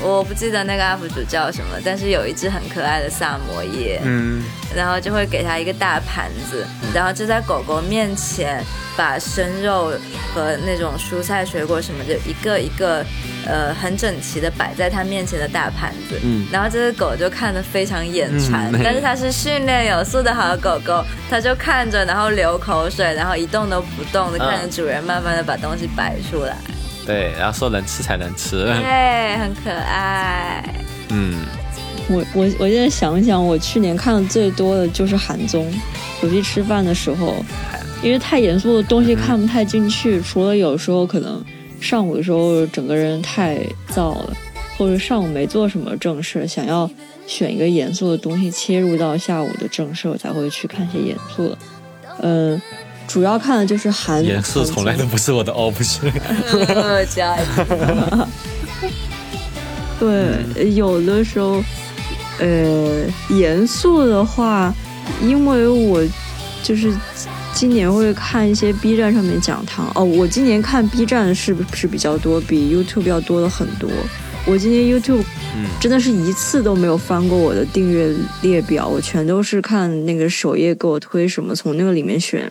我不记得那个 UP 主叫什么，但是有一只很可爱的萨摩耶，嗯，然后就会给它一个大盘子，然后就在狗狗面前把生肉和那种蔬菜水果什么的一个一个呃很整齐的摆在它面前的大盘子，嗯。然后这只狗就看得非常眼馋，嗯但是它是训练有素的好狗狗，它就看着然后流口水，然后一动都不动的看着主人慢慢的把东西摆出来，对，然后说能吃才能吃。对，很可爱。嗯，我我我现在想想，我去年看的最多的就是韩综，尤其吃饭的时候，因为太严肃的东西看不太进去，除了有时候可能上午的时候整个人太燥了，或者上午没做什么正事，想要选一个严肃的东西切入到下午的正事，我才会去看些严肃的。嗯，主要看的就是韩严肃从来都不是我的 option。呃加油对，有的时候，呃，严肃的话，因为我就是今年会看一些 B 站上面讲堂哦，我今年看 B 站是是比较多，比 YouTube 要多了很多。我今年 YouTube 嗯真的是一次都没有翻过我的订阅列表，我全都是看那个首页给我推什么，从那个里面选，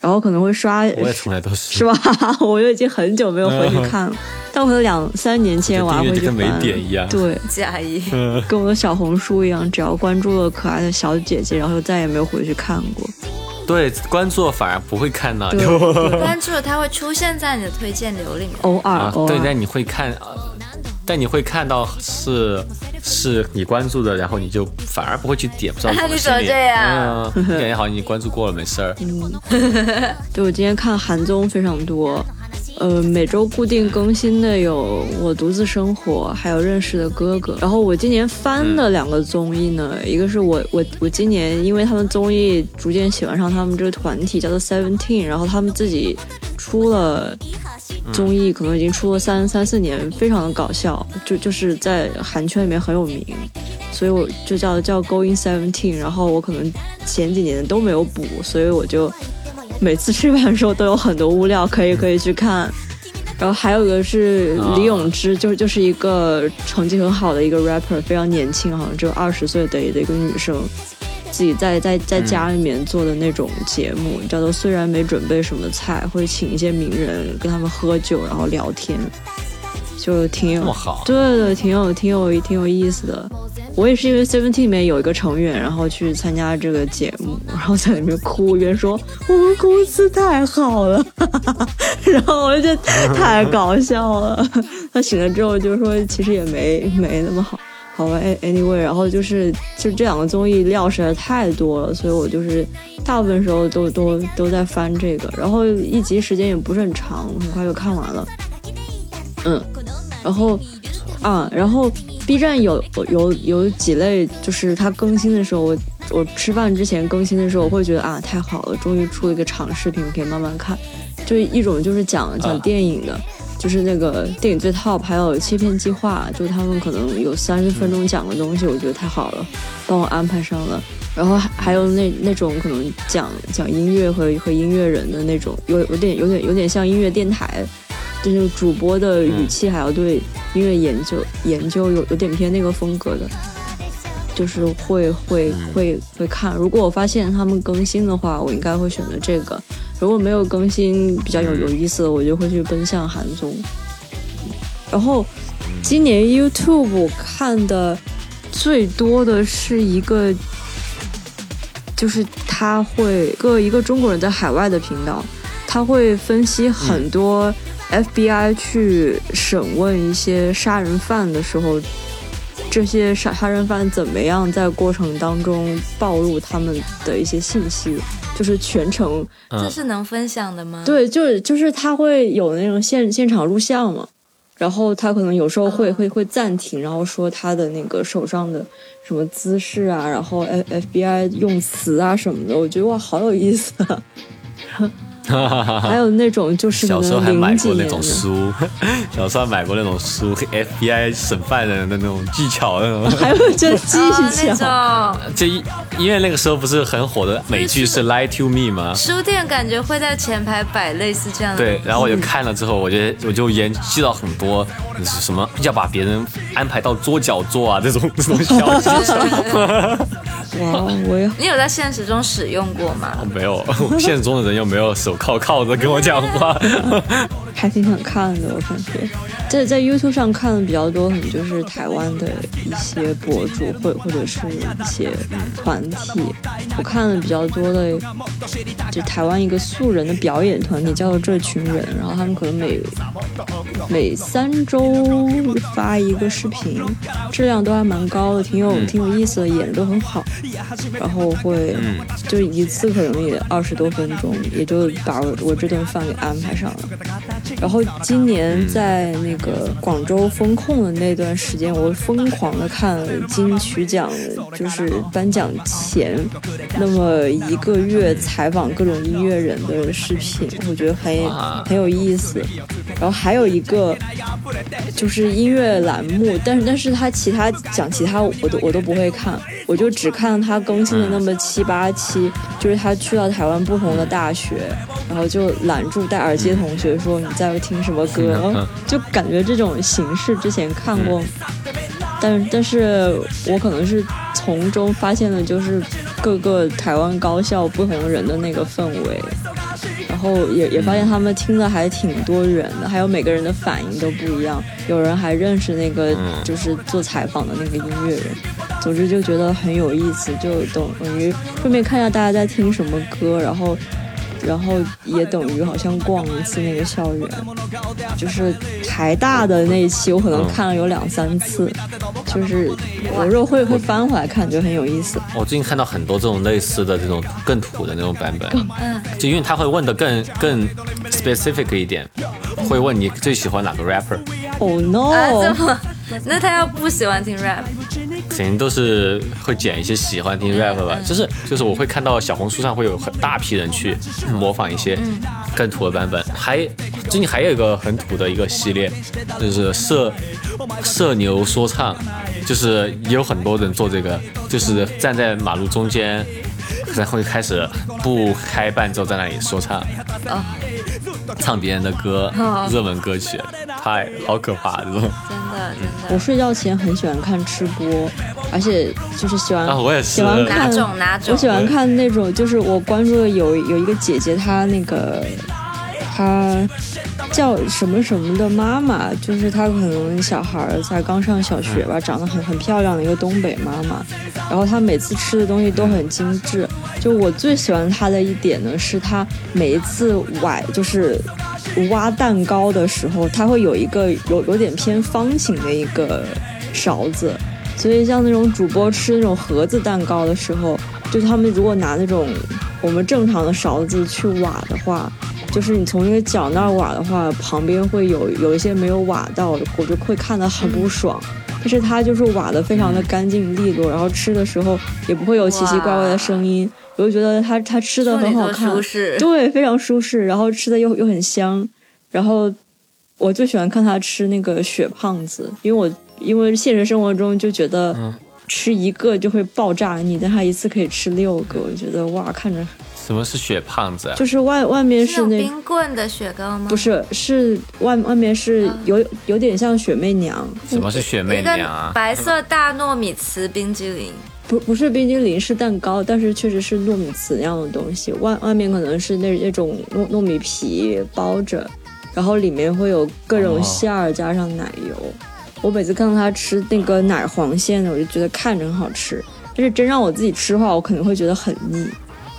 然后可能会刷我也从来都是。是吧？我就已经很久没有回去看了，但我有两三年前我还会去订阅就跟没。点一样。对，加一。跟我的小红书一样，只要关注了可爱的小姐姐，然后就再也没有回去看过。对，关注了反而不会看到。对，关注了，它会出现在你的推荐流里面。偶尔啊，偶尔，对，但你会看，呃但你会看到是是你关注的，然后你就反而不会去点，不知道怎么你怎么这样？嗯，感觉好像你关注过了，没事儿。嗯。对我今天看韩综非常多，呃，每周固定更新的有《我独自生活》，还有《认识的哥哥》。然后我今年翻的两个综艺呢，一个是我我我今年因为他们综艺逐渐喜欢上他们这个团体叫做 Seventeen，然后他们自己出了综艺，可能已经出了三三四年，非常的搞笑，就就是在韩圈里面很有名。所以我就叫叫 Going Seventeen，然后我可能前几年都没有补，所以我就每次吃饭的时候都有很多物料可以可以去看。然后还有一个是李永芝，就就是一个成绩很好的一个 rapper，非常年轻，好像只有二十岁的的一个女生，自己在在在家里面做的那种节目，叫做虽然没准备什么菜，会请一些名人跟他们喝酒，然后聊天，就挺有对对，挺有挺有挺有意思的。我也是因为 Seventeen 里面有一个成员，然后去参加这个节目，然后在里面哭，一边说我们公司太好了，然后我就觉得太搞笑了。他醒了之后就说，其实也没没那么好。好吧，a-，anyway，然后就是就这两个综艺料实在太多了，所以我就是大部分时候都都都在翻这个，然后一集时间也不是很长，很快就看完了。嗯，然后啊，然后 B 站有有有几类，就是它更新的时候，我我吃饭之前更新的时候，我会觉得啊，太好了，终于出了一个长视频，可以慢慢看。就一种就是讲讲啊电影的，就是那个电影最 top，还有切片计划，就他们可能有三十分钟讲的东西，我觉得太好了，帮我安排上了。然后还还有那那种可能讲讲音乐和和音乐人的那种，有有点有点有点像音乐电台就是主播的语气还要对音乐研究研究有有点偏那个风格的，就是会会会会看。如果我发现他们更新的话，我应该会选择这个；如果没有更新比较有有意思的，我就会去奔向韩综。然后今年 YouTube 看的最多的是一个，就是他会个一个中国人在海外的频道，他会分析很多 FBI 去审问一些杀人犯的时候，这些杀杀人犯怎么样在过程当中暴露他们的一些信息，就是全程这是能分享的吗？对，就是就是他会有那种现现场录像嘛，然后他可能有时候会、会会暂停，然后说他的那个手上的什么姿势啊，然后 F FBI 用词啊什么的，我觉得哇，好有意思啊。还有那种就是小时候还买过那种书，小时候还买过那种书，FBI 审犯人的那种技巧那种。还有就技哦，巧。那种就因因为那个时候不是很火的美剧是《Lie to Me》吗？书店感觉会在前排摆类似这样的。对，然后我就看了之后，我就我就研记到很多就是什么要把别人安排到桌角坐啊这种 这种消息。哇，我有你有在现实中使用过吗？没有，现实中的人又没有手靠靠子跟我讲话。还挺想看的，我感觉在在 YouTube 上看的比较多，可能就是台湾的一些博主或或者是一些团体。我看的比较多的，就台湾一个素人的表演团体叫做这群人，然后他们可能每每三周发一个视频，质量都还蛮高的，挺有挺有意思的，演的都很好。然后会就一次可能也二十多分钟，也就把我我这顿饭给安排上了。然后今年在那个广州封控的那段时间，我疯狂的看金曲奖，就是颁奖前那么一个月采访各种音乐人的视频，我觉得很很有意思。然后还有一个就是音乐栏目，但是但是他其他讲其他我都我都不会看，我就只看他更新的那么七八期，就是他去到台湾不同的大学，然后就拦住戴耳机的同学说在听什么歌，就感觉这种形式之前看过，但但是我可能是从中发现了就是各个台湾高校不同人的那个氛围。然后也也发现他们听的还挺多元的，还有每个人的反应都不一样。有人还认识那个嗯就是做采访的那个音乐人，总之就觉得很有意思，就等等于顺便看一下大家在听什么歌，然后然后也等于好像逛一次那个校园。就是台大的那一期，我可能看了有两三次，就是有时候会会翻回来看，就很有意思。我最近看到很多这种类似的这种更土的那种版本，嗯，就因为他会问的更更 specific 一点，会问你最喜欢哪个 rapper，Oh 啊，这 no！么，那他要不喜欢听 rap，肯定都是会捡一些喜欢听 rap 吧，就是就是我会看到小红书上会有很大批人去模仿一些更土的版本，还最近还有一个很土的一个系列，就是社社牛说唱，就是也有很多人做这个，就是站在马路中间，然后就开始不开伴奏在那里说唱，哦，唱别人的歌哦，热门歌曲，太好可怕这种。真的我。睡觉前很喜欢看吃播，而且就是喜欢、啊，我也喜，欢哪看种哪种我？喜欢看那种，就是我关注的有有一个姐姐，她那个她叫什么什么的妈妈，就是她可能小孩儿才刚上小学吧，长得很很漂亮的一个东北妈妈。然后她每次吃的东西都很精致，就我最喜欢她的一点呢，是她每一次崴就是挖蛋糕的时候，它会有一个有有点偏方形的一个勺子，所以像那种主播吃那种盒子蛋糕的时候，就他们如果拿那种我们正常的勺子去挖的话，就是你从那个角那儿挖的话，旁边会有有一些没有挖到，我就会看得很不爽。但是它就是挖的非常的干净利落，然后吃的时候也不会有奇奇怪怪的声音，我就觉得它它吃的很好看，舒适。对，非常舒适，然后吃的又又很香，然后我最喜欢看它吃那个雪胖子，因为我因为现实生活中就觉得嗯吃一个就会爆炸你，但它一次可以吃六个，我觉得哇，看着什么是雪胖子啊？就是外外面是那是冰棍的雪糕吗？不是是外外面是有有点像雪媚娘，什么是雪媚娘啊？白色大糯米糍冰激凌，不不是冰激凌是蛋糕，但是确实是糯米糍那样的东西，外外面可能是那那种糯糯米皮包着，然后里面会有各种哦馅儿加上奶油。我每次看到他吃那个奶黄馅的，我就觉得看着很好吃，但是真让我自己吃的话，我可能会觉得很腻。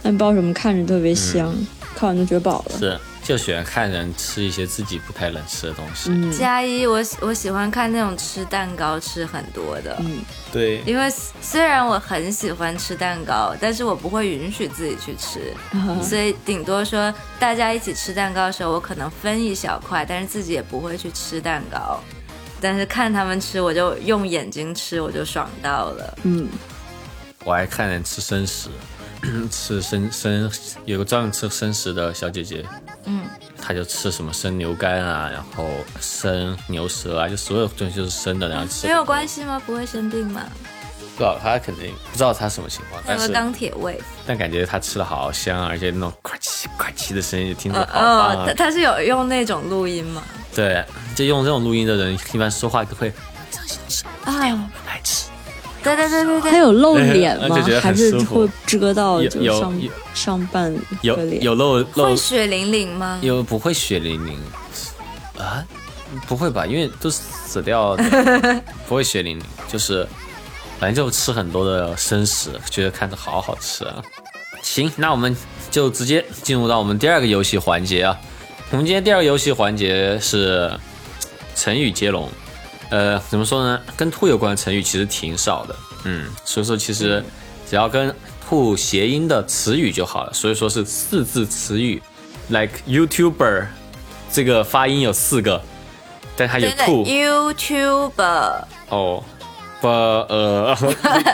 但不知道为什么看着特别香，看完就觉得饱了。是就喜欢看人吃一些自己不太能吃的东西。嗯加一我喜我喜欢看那种吃蛋糕吃很多的，嗯，对，因为虽然我很喜欢吃蛋糕，但是我不会允许自己去吃，啊 所以顶多说大家一起吃蛋糕的时候，我可能分一小块，但是自己也不会去吃蛋糕。但是看他们吃，我就用眼睛吃，我就爽到了。嗯，我还看人吃生食，吃生生有个专门吃生食的小姐姐，嗯，她就吃什么生牛肝啊，然后生牛舌啊，就所有东西都是生的，然后吃。没有关系吗？不会生病吗？不知道她肯定不知道她什么情况，但是钢铁胃。但感觉她吃的好香啊，而且那种快气快气的声音听着呃好棒哦，啊他。他是有用那种录音吗？对，就用这种录音的人，一般说话都会啊，爱吃。对对对对对，他有露脸吗还是会遮到就上上半有？有露露会血淋淋吗？有不会血淋淋啊？不会吧？因为都死掉的，不会血淋淋，就是反正就吃很多的生食，觉得看着好好吃啊。行，那我们就直接进入到我们第二个游戏环节啊。我们今天第二个游戏环节是成语接龙。呃，怎么说呢？跟兔有关的成语其实挺少的，嗯，所以说其实只要跟兔谐音的词语就好了。所以说是四字词语，like YouTuber，这个发音有四个，但它有兔，YouTuber 哦，不呃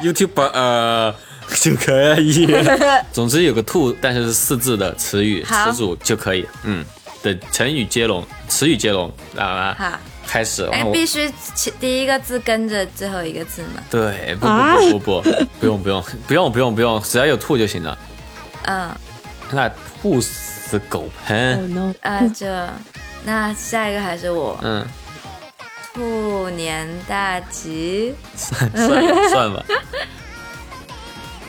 ，YouTuber 呃 就可以。总之有个兔，但是是四字的词语词组就可以，嗯，的成语接龙，词语接龙啊，好，开始，哎然后，我必须第一个字跟着最后一个字嘛。对，不啊不不不不，不用不用不用不用不用，只要有兔就行了。嗯，那兔死狗哦烹，no！啊，这那下一个还是我，嗯，兔年大吉。算了算吧。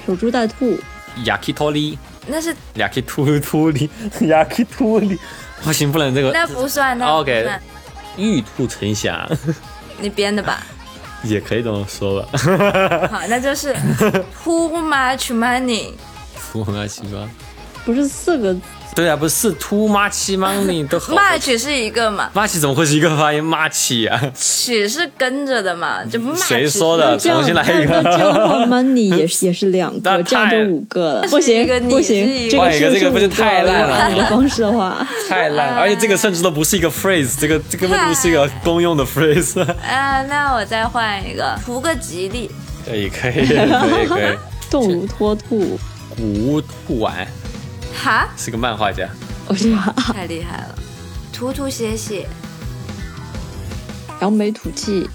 守株待兔，Yakitori。那是 Yakitori Yakitori，不行不能这个。那不算，那不 OK 算，玉兔呈祥你编的吧？也可以这么说吧。好，那就是 Too much money。兔妈七八，不是四个对啊，不是 too much money 都好。much 是一个嘛，，much 怎么会是一个发音 much 啊？曲是跟着的嘛，就 much 谁说的重新来一个那这样，money 也是 也是两那个，这样就五个了。是不行不行是一，个这个换一个这个不是太烂了按你的方式的话，太烂，而且这个甚至都不是一个 phrase，这个这根本就不是一个公用的 phrase。啊，那我再换一个，图个吉利。可以可以可以可以。动如脱兔，古屋兔丸哈，是个漫画家，太厉害了，涂涂写写。扬眉吐气，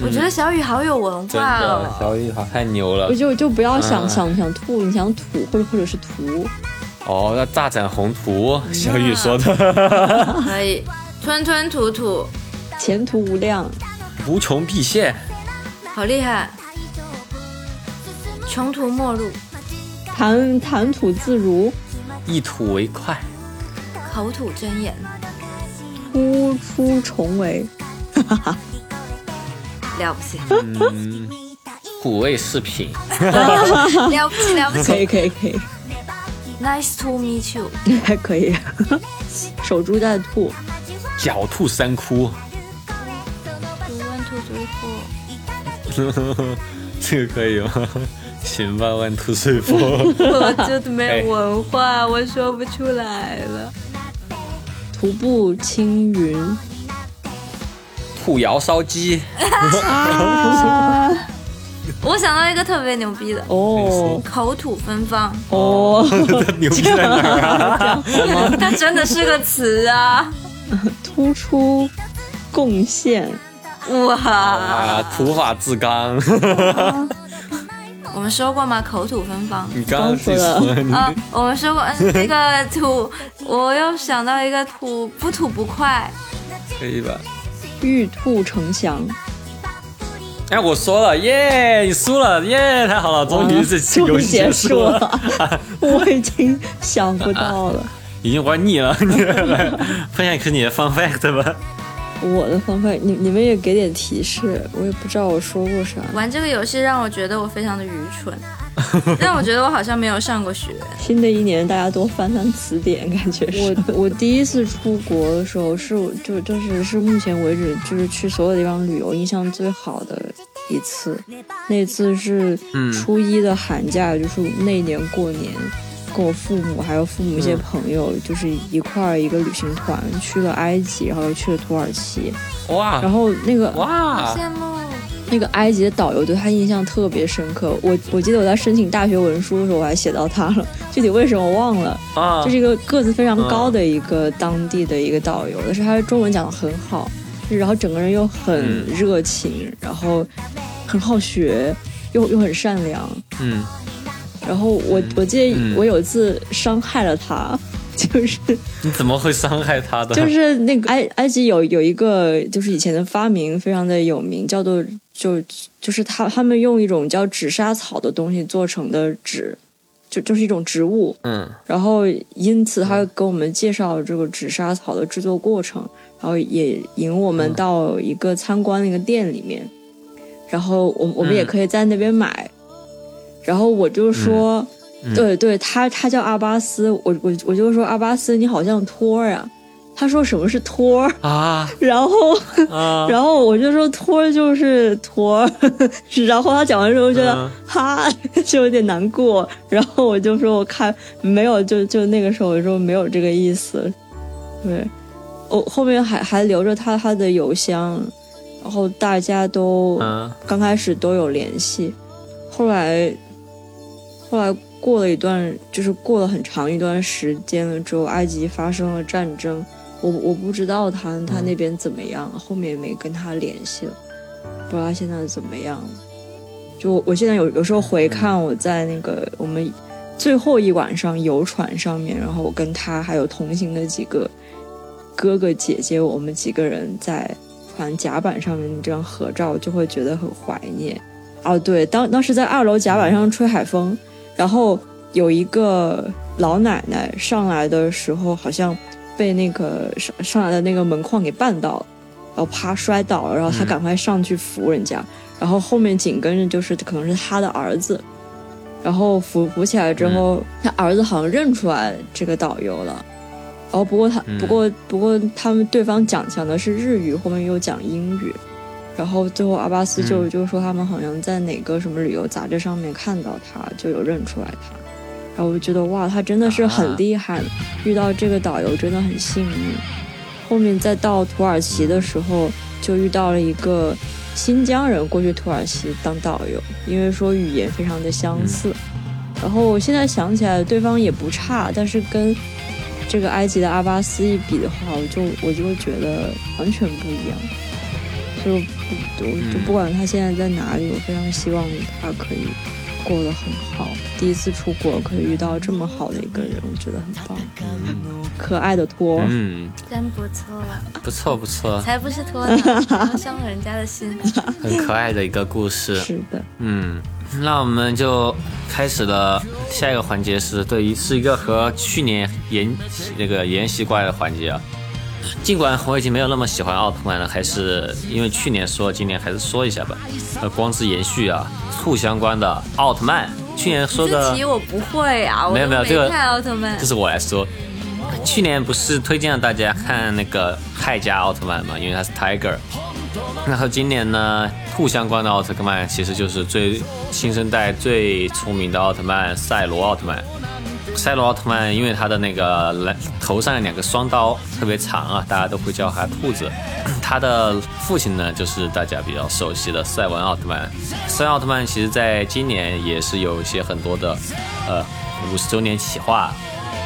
我觉得小雨好有文化哦。小雨好太牛了。我。就就不要想嗯。想想吐，你想吐或者或者是图，哦，那大展宏图，小雨说的，可以，吞吞吐吐，前途无量，无穷必现，好厉害。穷途末路，谈谈吐自如，一吐为快，口吐真言，突出重围，了不起，嗯，虎味饰品，了不起，了不可起。以可以可以，Nice to meet you。还可以，守株待兔，狡兔三窟，One two three four。这个可以吗？行吧，万兔睡佛。我真的没有文化，我说不出来了。徒步青云，兔窑烧鸡，啊，我想到一个特别牛逼的，哦。口吐芬芳，哦，牛逼在哪儿啊？它真的是个词啊！突出贡献，哇，啊，土法自刚，我们说过吗？口吐芬芳。你刚刚说了啊，我们说过，嗯，那个吐，我又想到一个吐，不吐不快。可以吧？玉兔呈祥，哎，我说了，耶，你输了，耶，太好了，终于这期游戏终于结束束了，我已经想不到了。已经玩腻了。你分享一个你的 fun fact 吧。我的方法，你你们也给点提示，我也不知道我说过啥。玩这个游戏让我觉得我非常的愚蠢，让我觉得我好像没有上过学。新的一年，大家多翻翻词典，感觉是。我我第一次出国的时候是就就是是目前为止就是去所有地方旅游印象最好的一次，那次是初一的寒假，就是那一年过年，跟我父母还有父母一些朋友，就是一块儿一个旅行团去了埃及，然后又去了土耳其，哇然后那个哇，羡慕。那个埃及的导游对他印象特别深刻。我我记得我在申请大学文书的时候，我还写到他了，具体为什么我忘了。啊，就是一个个子非常高的一个当地的一个导游，但是他的中文讲的很好，然后整个人又很热情，然后很好学，又又很善良。嗯，然后我我记得我有一次伤害了他，就是你怎么会伤害他的？就是那个埃埃及有有一个就是以前的发明非常的有名，叫做就就是他他们用一种叫纸莎草的东西做成的纸，就就是一种植物。嗯。然后因此他给我们介绍这个纸莎草的制作过程，然后也引我们到一个参观那个店里面，然后我我们也可以在那边买，然后我就说，对对，他他叫阿巴斯，我我我就说阿巴斯你好像托儿啊，他说什么是托儿，啊。然后啊，然后我就说托儿就是托儿，然后他讲完之后觉得、嗯。哈就有点难过，然后我就说我看没有，就就那个时候我说没有这个意思，对，我后面还还留着他他的邮箱，然后大家都嗯。刚开始都有联系，后来后来过了一段，就是过了很长一段时间了之后，埃及发生了战争，我我不知道他他那边怎么样，后面也没跟他联系了，不知道他现在怎么样。就我现在有有时候回看我在那个我们最后一晚上游船上面，然后我跟他还有同行的几个哥哥姐姐，我们几个人在船甲板上面这样合照，就会觉得很怀念。哦，对，当当时在二楼甲板上吹海风，然后有一个老奶奶上来的时候，好像被那个上上来的那个门框给绊到了，然后啪摔倒了，然后她赶快上去扶人家，然后后面紧跟着就是可能是她的儿子，然后扶扶起来之后，他儿子好像认出来这个导游了。哦，不过他嗯。不过不过他们对方讲讲的是日语，后面又讲英语，然后最后阿巴斯就、嗯就说他们好像在哪个什么旅游杂志上面看到他，就有认出来他，然后我就觉得哇，他真的是很啊厉害，遇到这个导游真的很幸运。后面再到土耳其的时候，就遇到了一个新疆人过去土耳其当导游，因为说语言非常的相似。然后我现在想起来，对方也不差，但是跟这个埃及的阿巴斯一比的话，我就我就会觉得完全不一样。就不我就不管他现在在哪里，我非常希望他可以过得很好。第一次出国可以遇到这么好的一个人，我觉得很棒。可爱的托，嗯，真不错，不错不错，才不是托呢，伤了人家的心。很可爱的一个故事。是的，嗯，那我们就开始了下一个环节是对于是一个和去年沿那个沿袭过来的环节啊。尽管我已经没有那么喜欢奥特曼了，还是因为去年说，今年还是说一下吧。呃，光之延续啊，兔相关的奥特曼，去年说的这题我不会啊，没有没有这个看奥特曼这。是我来说。去年不是推荐了大家看那个泰迦奥特曼嘛，因为他是 Tiger。然后今年呢，兔相关的奥特曼其实就是最新生代最出名的奥特曼赛罗奥特曼。赛罗奥特曼因为他的那个蓝头上的两个双刀特别长啊，大家都会叫他兔子。他的父亲呢，就是大家比较熟悉的赛文奥特曼。赛文奥特曼其实在今年也是有一些很多的呃五十周年企划，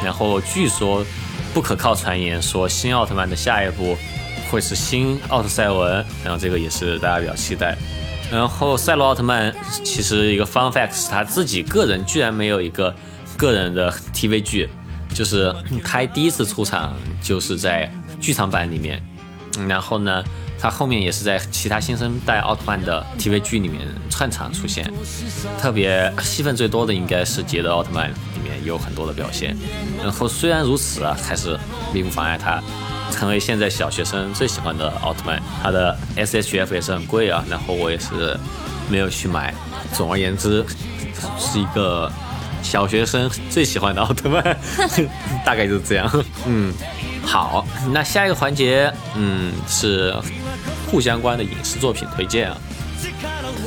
然后据说不可靠传言说新奥特曼的下一步会是新奥特赛文，然后这个也是大家比较期待。然后赛罗奥特曼其实一个 fun fact 是他自己个人居然没有一个个人的 TV 剧，就是他第一次出场就是在剧场版里面，然后呢。他后面也是在其他新生代奥特曼的 TV 剧里面串场出现，特别戏份最多的应该是捷德奥特曼里面有很多的表现。然后虽然如此啊，还是并不妨碍他成为现在小学生最喜欢的奥特曼。他的 SHF 也是很贵啊，然后我也是没有去买。总而言之，是一个小学生最喜欢的奥特曼，大概就是这样。嗯。好，那下一个环节，嗯，是互相关的影视作品推荐啊，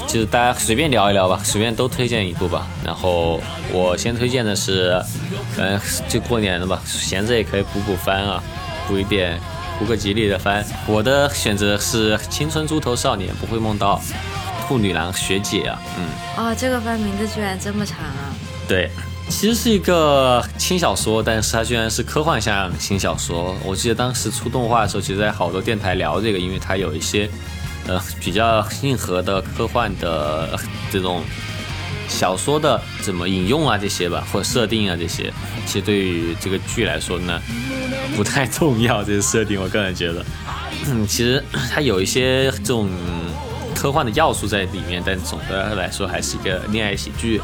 就是大家随便聊一聊吧，随便都推荐一部吧。然后我先推荐的是，嗯，就过年了吧，闲着也可以补补番啊，补一点，补个吉利的番。我的选择是《青春猪头少年不会梦到兔女郎学姐》啊，嗯。哦，这个番名字居然这么长啊！对。其实是一个轻小说，但是它居然是科幻向轻小说。我记得当时出动画的时候，其实在好多电台聊这个，因为它有一些呃比较硬核的科幻的这种小说的怎么引用啊这些吧，或者设定啊这些，其实对于这个剧来说呢不太重要。这些设定，我个人觉得，嗯，其实它有一些这种。科幻的要素在里面，但总的来说还是一个恋爱喜剧。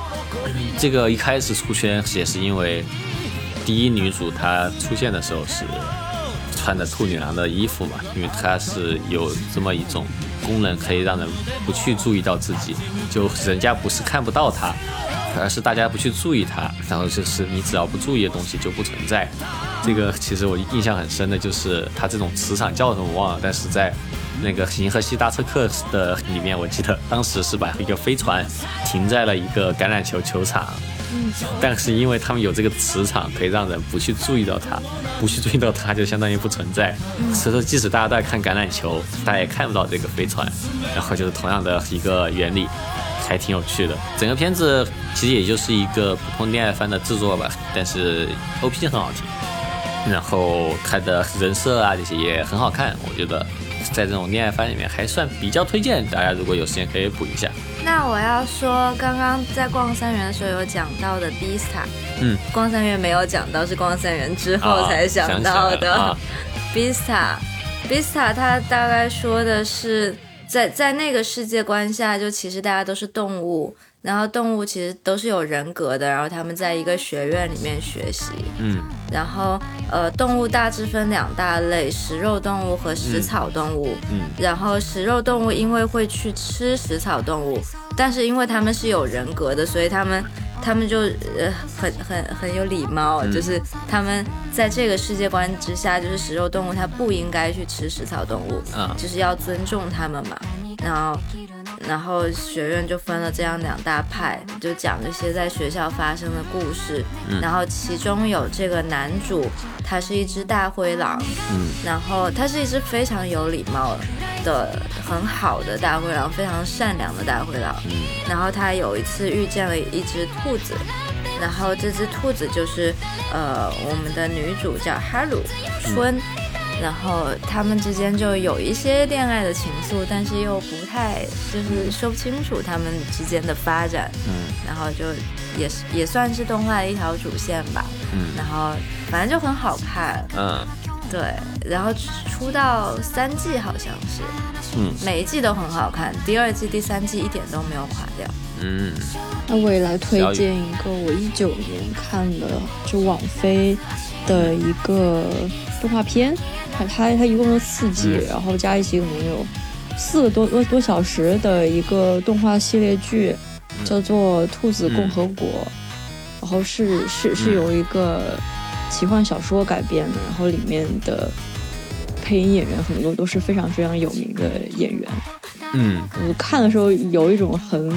这个一开始出圈也是因为第一女主她出现的时候是穿的兔女郎的衣服嘛，因为她是有这么一种功能，可以让人不去注意到自己，就人家不是看不到她，而是大家不去注意她，然后就是你只要不注意的东西就不存在。这个其实我印象很深的就是她这种磁场叫什么我忘了，但是在。那个《银河系大车客》的里面，我记得当时是把一个飞船停在了一个橄榄球球场，嗯，但是因为他们有这个磁场，可以让人不去注意到它，不去注意到它就相当于不存在。所以说，即使大家都在看橄榄球，大家也看不到这个飞船。然后就是同样的一个原理，还挺有趣的。整个片子其实也就是一个普通恋爱番的制作吧，但是 OP 很好听，然后他的人设啊这些也很好看，我觉得。在这种恋爱番里面还算比较推荐，大家如果有时间可以补一下。那我要说，刚刚在逛三元的时候有讲到的 Bista，嗯，逛三元没有讲到，是逛三元之后才想到的。Bista，Bista，它大概说的是在在那个世界观下，就其实大家都是动物。然后动物其实都是有人格的，然后他们在一个学院里面学习。嗯，然后呃，动物大致分两大类：食肉动物和食草动物。嗯，然后食肉动物因为会去吃食草动物，但是因为他们是有人格的，所以他们他们就呃很很很有礼貌，就是他们在这个世界观之下，就是食肉动物它不应该去吃食草动物，就是要尊重它们嘛。然后。然后学院就分了这样两大派，就讲这些在学校发生的故事。然后其中有这个男主，他是一只大灰狼。嗯，然后他是一只非常有礼貌的、很好的大灰狼，非常善良的大灰狼。嗯，然后他有一次遇见了一只兔子，然后这只兔子就是呃我们的女主叫哈鲁春。然后他们之间就有一些恋爱的情愫，但是又不太就是说不清楚他们之间的发展。嗯，然后就也是也算是动画的一条主线吧。嗯，然后反正就很好看。嗯，对，然后出到三季好像是。嗯，每一季都很好看，第二季、第三季一点都没有垮掉。嗯，那我也来推荐一个我一九年看的，就网飞的一个动画片。它它它一共有四季，然后加一起可能有四个多多多小时的一个动画系列剧，叫做《兔子共和国》，然后是是是由一个奇幻小说改编的，然后里面的配音演员很多都是非常非常有名的演员。嗯，我看的时候有一种很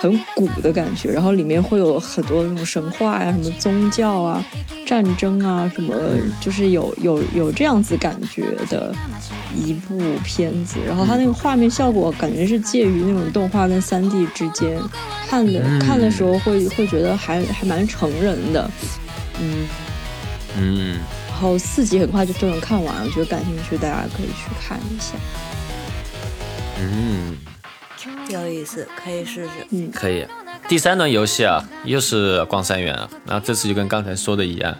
很古的感觉，然后里面会有很多那种神话呀、什么宗教啊、战争啊什么，就是有有有这样子感觉的一部片子。然后它那个画面效果感觉是介于那种动画跟三 D 之间，看的看的时候会会觉得还还蛮成人的。嗯嗯，然后四集很快就都能看完，我觉得感兴趣大家可以去看一下。嗯，有意思，可以试试。嗯可以。第三轮游戏啊，又是逛三元啊，然后这次就跟刚才说的一样，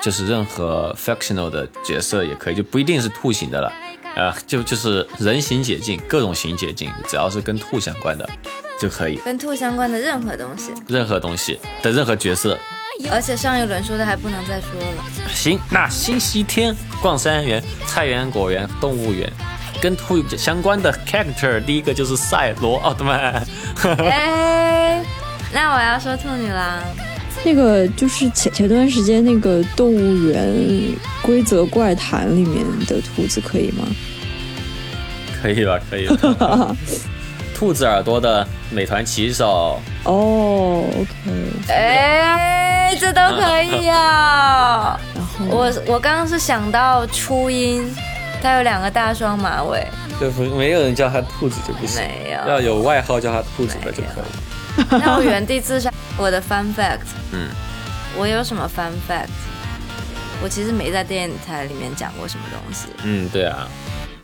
就是任何 fictional 的角色也可以，就不一定是兔型的了，呃，就就是人形解禁，各种形解禁，只要是跟兔相关的就可以，跟兔相关的任何东西，任何东西的任何角色。而且上一轮说的还不能再说了。行，那星期天逛三元、菜园、果园、动物园，跟兔相关的 character，第一个就是赛罗奥特曼。哎，那我要说兔女郎。那个就是前前段时间那个动物园规则怪谈里面的兔子可以吗？可以吧，可以吧。兔子耳朵的美团骑手。哦，OK。哎，这都可以啊。然后我我刚刚是想到初音，它有两个大双马尾。就，不没有人叫他兔子就不行，没有要有外号叫他兔子的就可以。那我原地自杀。我的 fun fact，嗯，我有什么 fun fact？我其实没在电台里面讲过什么东西。嗯，对啊。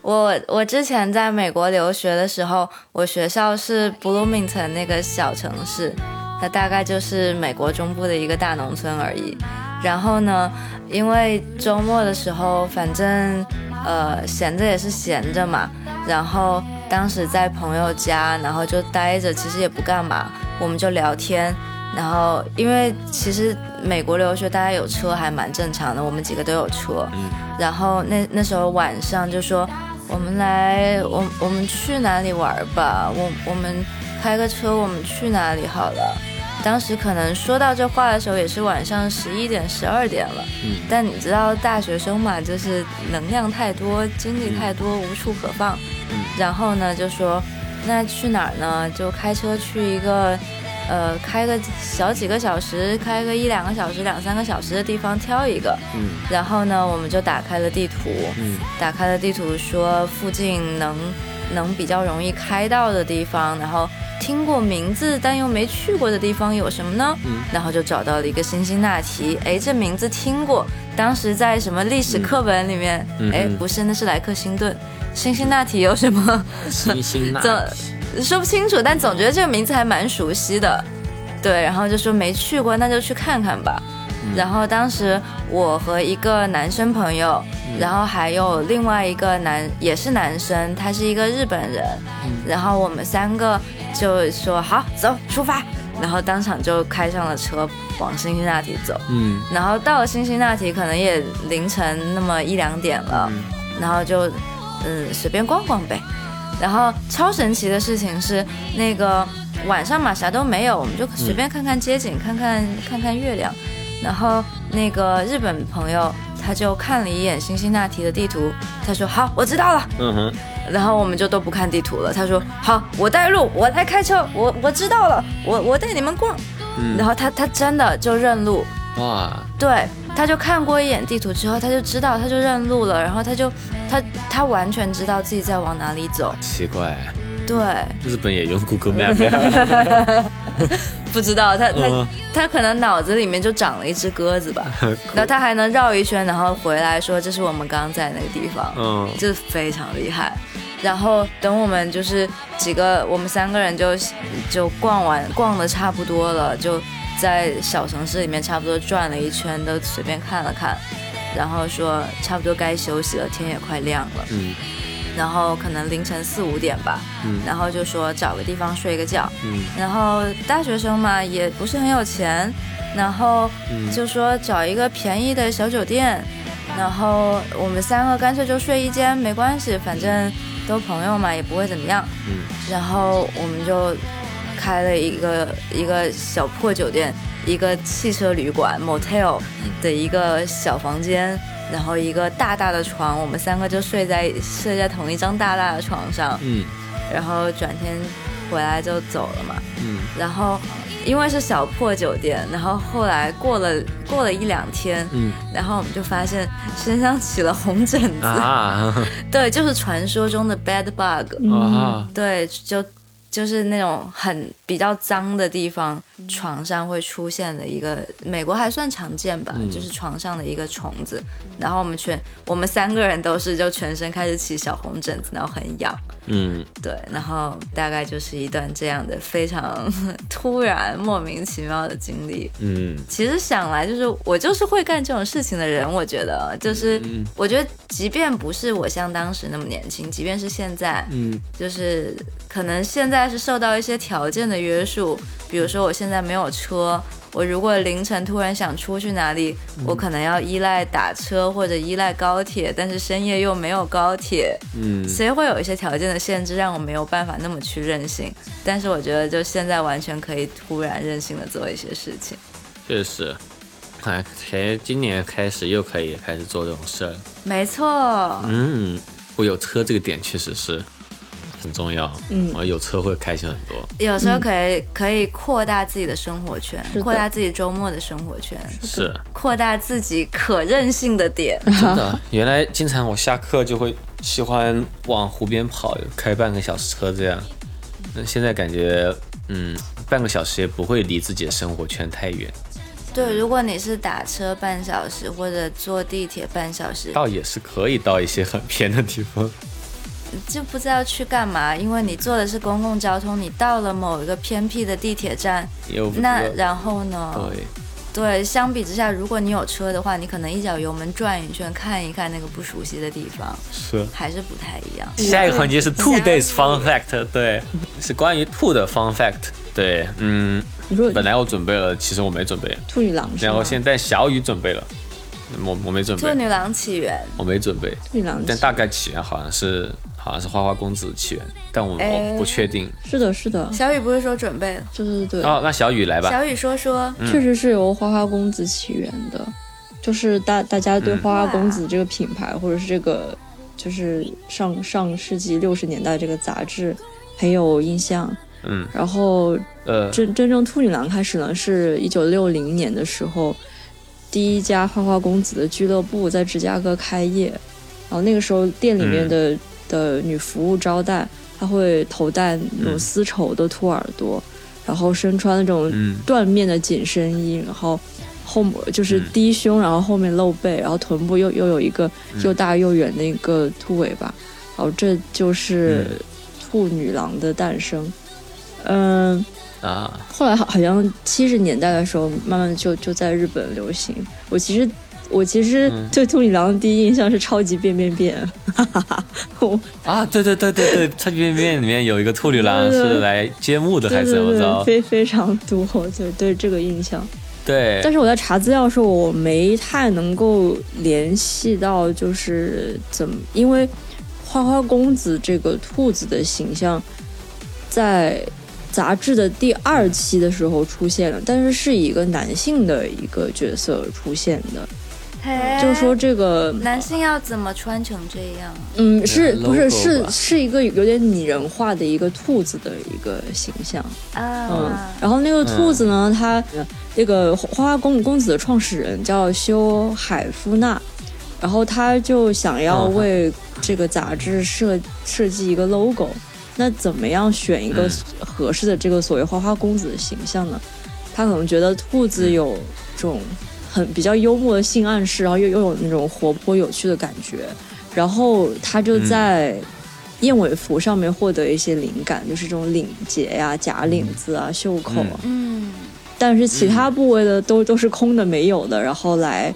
我我之前在美国留学的时候，我学校是 Bloomington 那个小城市，它大概就是美国中部的一个大农村而已。然后呢，因为周末的时候，反正呃闲着也是闲着嘛，然后当时在朋友家，然后就待着，其实也不干嘛，我们就聊天。然后因为其实美国留学大家有车还蛮正常的，我们几个都有车。嗯。然后那那时候晚上就说。我们来，我我们去哪里玩吧？我我们开个车，我们去哪里好了？当时可能说到这话的时候，也是晚上十一点、十二点了。嗯。但你知道大学生嘛，就是能量太多，精力太多，无处可放。嗯。然后呢，就说那去哪儿呢？就开车去一个。呃，开个小几个小时，开个一两个小时、两三个小时的地方挑一个，嗯，然后呢，我们就打开了地图，嗯，打开了地图，说附近能能比较容易开到的地方，然后听过名字但又没去过的地方有什么呢？嗯，然后就找到了一个辛辛那提，哎，这名字听过，当时在什么历史课本里面，哎，不是，那是莱克星顿，辛辛那提有什么？辛辛那提。说不清楚，但总觉得这个名字还蛮熟悉的，对，然后就说没去过，那就去看看吧。然后当时我和一个男生朋友，然后还有另外一个男也是男生，他是一个日本人，然后我们三个就说好走出发，然后当场就开上了车往辛辛那提走。嗯，然后到了辛辛那提可能也凌晨那么一两点了，然后就嗯随便逛逛呗。然后超神奇的事情是，那个晚上嘛啥都没有，我们就随便看看街景，看看看看月亮。然后那个日本朋友他就看了一眼辛辛那提的地图，他说好，我知道了。嗯哼。然后我们就都不看地图了。他说好，我带路，我来开车，我我知道了，我我带你们逛。嗯。然后他他真的就认路。哇。对。他就看过一眼地图之后，他就知道，他就认路了，然后他就，他他完全知道自己在往哪里走。奇怪。对。日本也用 Google Map。不知道他他他可能脑子里面就长了一只鸽子吧，然后他还能绕一圈，然后回来说这是我们刚刚在那个地方，嗯，这非常厉害。然后等我们就是几个，我们三个人就就逛完逛的差不多了，就。在小城市里面差不多转了一圈，都随便看了看，然后说差不多该休息了，天也快亮了。嗯，然后可能凌晨四五点吧。嗯，然后就说找个地方睡个觉。嗯，然后大学生嘛也不是很有钱，然后就说找一个便宜的小酒店，然后我们三个干脆就睡一间没关系，反正都朋友嘛也不会怎么样。嗯，然后我们就。开了一个一个小破酒店，一个汽车旅馆 motel 的一个小房间，然后一个大大的床，我们三个就睡在睡在同一张大大的床上。嗯，然后转天回来就走了嘛。嗯，然后因为是小破酒店，然后后来过了过了一两天，嗯，然后我们就发现身上起了红疹子。啊，对，就是传说中的 bed bug。啊，对，就。就是那种很比较脏的地方，床上会出现的一个，美国还算常见吧，就是床上的一个虫子。然后我们全我们三个人都是就全身开始起小红疹子，然后很痒。嗯，对，然后大概就是一段这样的非常 突然莫名其妙的经历。嗯，其实想来就是我就是会干这种事情的人，我觉得就是我觉得即便不是我像当时那么年轻，即便是现在，嗯，就是可能现在是受到一些条件的约束，比如说我现在没有车。我如果凌晨突然想出去哪里，我可能要依赖打车或者依赖高铁，但是深夜又没有高铁，嗯，所以会有一些条件的限制，让我没有办法那么去任性。但是我觉得，就现在完全可以突然任性的做一些事情。确实，哎，前今年开始又可以开始做这种事儿。没错，嗯，我有车这个点确实是。很重要，嗯，我有车会开心很多。有时候可以可以扩大自己的生活圈，扩大自己周末的生活圈，是扩大自己可任性的点。真的，原来经常我下课就会喜欢往湖边跑，开半个小时车这样。那现在感觉，嗯，半个小时也不会离自己的生活圈太远。对，如果你是打车半小时或者坐地铁半小时，倒也是可以到一些很偏的地方。就不知道去干嘛，因为你坐的是公共交通，你到了某一个偏僻的地铁站，那然后呢？对，对，相比之下，如果你有车的话，你可能一脚油门转一圈，看一看那个不熟悉的地方，是还是不太一样。下一个环节是 two days fun fact，对，是关于兔的 fun fact，对，嗯，本来我准备了，其实我没准备，兔女郎，然后现在小雨准备了。我我没准备。兔女郎起源，我没准备。兔女郎，但大概起源好像是好像是花花公子起源，但我我不确定。是的，是的。小雨不是说准备了？对对对。哦，那小雨来吧。小雨说说，确实是由花花公子起源的，就是大大家对花花公子这个品牌，或者是这个就是上上世纪六十年代这个杂志很有印象。嗯。然后呃，真真正兔女郎开始呢，是一九六零年的时候。第一家花花公子的俱乐部在芝加哥开业，然后那个时候店里面的的女服务招待，她会头戴那种丝绸的兔耳朵，然后身穿那种缎面的紧身衣，然后后就是低胸，然后后面露背，然后臀部又又有一个又大又圆的一个兔尾巴，然后这就是兔女郎的诞生，嗯。啊，后来好好像七十年代的时候，慢慢就就在日本流行。我其实我其实对兔女郎的第一印象是超级变变变，哈哈哈。啊，对对对对对，超级变变里面有一个兔女郎是来揭幕的，还是怎么着？非非常多，对对这个印象。对，但是我在查资料的时候，我没太能够联系到，就是怎么，因为花花公子这个兔子的形象在。杂志的第二期的时候出现了，但是是以一个男性的一个角色出现的，就是说这个男性要怎么穿成这样？嗯，是不是是是一个有点拟人化的一个兔子的一个形象啊？嗯，然后那个兔子呢，它那个花花公公子的创始人叫修海夫纳，然后他就想要为这个杂志设设计一个 logo。那怎么样选一个合适的这个所谓花花公子的形象呢？他可能觉得兔子有这种很比较幽默的性暗示，然后又又有那种活泼有趣的感觉，然后他就在燕尾服上面获得一些灵感，就是这种领结呀、假领子啊、袖口啊，嗯，但是其他部位的都都是空的、没有的，然后来。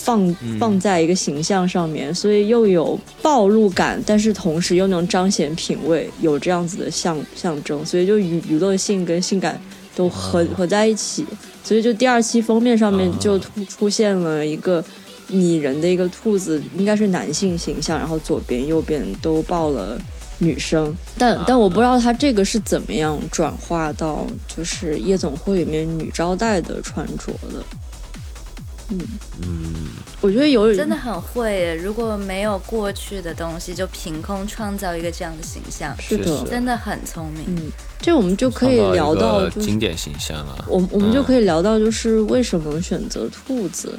放放在一个形象上面，所以又有暴露感，但是同时又能彰显品味，有这样子的象象征，所以就娱娱乐性跟性感都合合在一起，所以就第二期封面上面就出出现了一个拟人的一个兔子，应该是男性形象，然后左边右边都抱了女生，但但我不知道他这个是怎么样转化到就是夜总会里面女招待的穿着的。嗯嗯，我觉得有真的很会。如果没有过去的东西，就凭空创造一个这样的形象，是的，真的很聪明。嗯，这我们就可以聊到经典形象了。我我们就可以聊到，就是为什么选择兔子。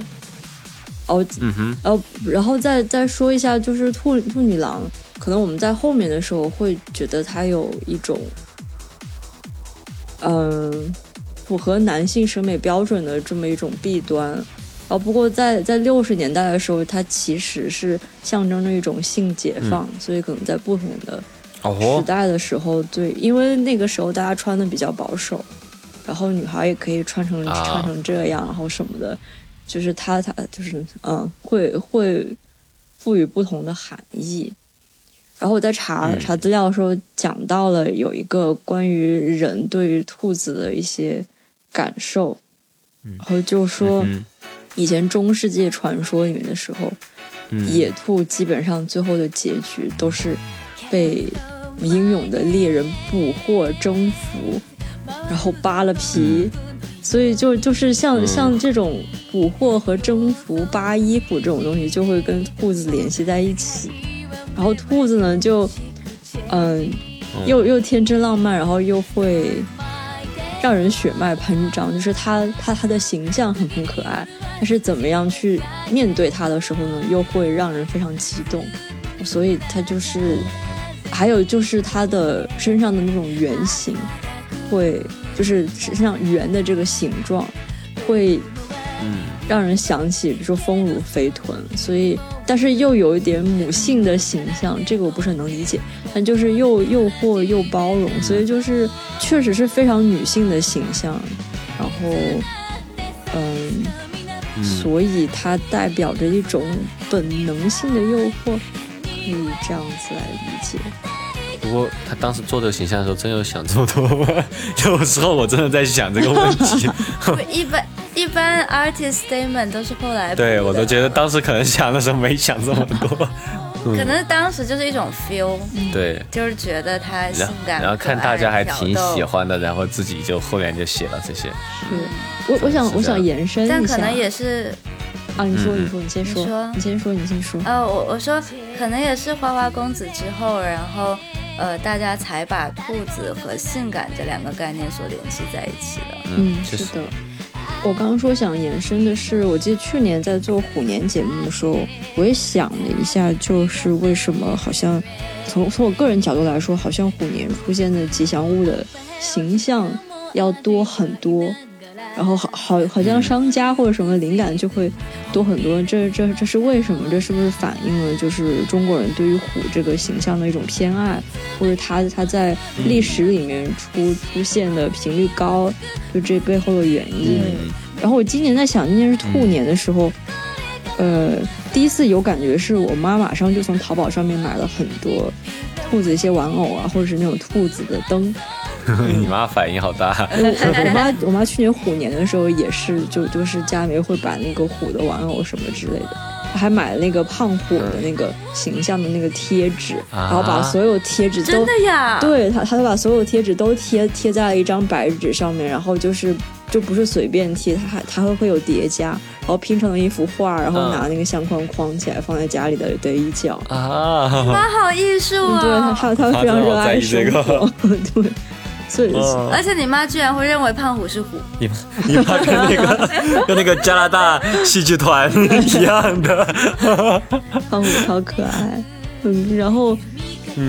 哦，嗯哼，哦，然后再再说一下，就是兔兔女郎，可能我们在后面的时候会觉得它有一种，嗯。符合男性审美标准的这么一种弊端。然后不过在在六十年代的时候，它其实是象征着一种性解放，所以可能在不同的时哦，代的时候，对，因为那个时候大家穿的比较保守，然后女孩也可以穿成、啊。穿成这样，然后什么的，就是它它就是嗯，会会赋予不同的含义。然后我在查、嗯。查资料的时候讲到了有一个关于人对于兔子的一些感受，然后就说嗯以前中世纪传说里面的时候，嗯野兔基本上最后的结局都是被英勇的猎人捕获、征服，然后扒了皮。所以就就是像、嗯像这种捕获和征服、扒衣服这种东西，就会跟兔子联系在一起。然后兔子呢，就嗯，又又天真浪漫，然后又会让人血脉喷张，就是他，他他的形象很很可爱，但是怎么样去面对他的时候呢，又会让人非常激动，所以他就是，还有就是他的身上的那种圆形，会就是身上圆的这个形状，会嗯让人想起，比如说丰乳肥臀，所以但是又有一点母性的形象，这个我不是很能理解，但就是又诱惑又包容，所以就是确实是非常女性的形象，然后嗯，嗯所以它代表着一种本能性的诱惑，可以这样子来理解。不过他当时做这个形象的时候，真有想这么多吗？有时候我真的在想这个问题。一般一般 artist statement 都是后来对我都觉得当时可能想的时候没想这么多。可能当时就是一种 feel，对，就是觉得他性感，然后看大家还挺喜，欢的，然后自己就后面就写了这些。是。我我想我想延伸一下，但可能也是啊，你说嗯你说你先说，你说。你先说你先说。呃，我我说可能也是花花公子之后，然后呃，大家才把兔子和性感这两个概念所联系在一起的。嗯，是的。我刚刚说想延伸的是，我记得去年在做虎年节目的时候，我也想了一下，就是为什么好像从从我个人角度来说，好像虎年出现的吉祥物的形象要多很多，然后好好好像商家或者什么灵感就会多很多。这这这是为什么？这是不是反映了就是中国人对于虎这个形象的一种偏爱，或者它它在历史里面出出现的频率高，就这背后的原因。嗯然后我今年在想，今年是兔年的时候，呃，第一次有感觉是我妈马上就从淘宝上面买了很多兔子一些玩偶啊，或者是那种兔子的灯。你妈反应好大。我 我妈我妈去年虎年的时候也是，就就是家里面会摆那个虎的玩偶什么之类的。还买了那个胖虎的那个形象的那个贴纸，啊然后把所有贴纸都真的呀？，对他，他就把所有贴纸都贴贴在了一张白纸上面，然后就是就不是随便贴，他还他会会有叠加，然后拼成了一幅画，然后嗯拿那个相框框起来放在家里的的一角。啊，妈，好艺术嗯，对他啊！他他非常热爱生活，对，所以、嗯而且你妈居然会认为胖虎是虎，你你妈跟那个 跟那个加拿大戏剧团一样的。胖虎超可爱。嗯，然后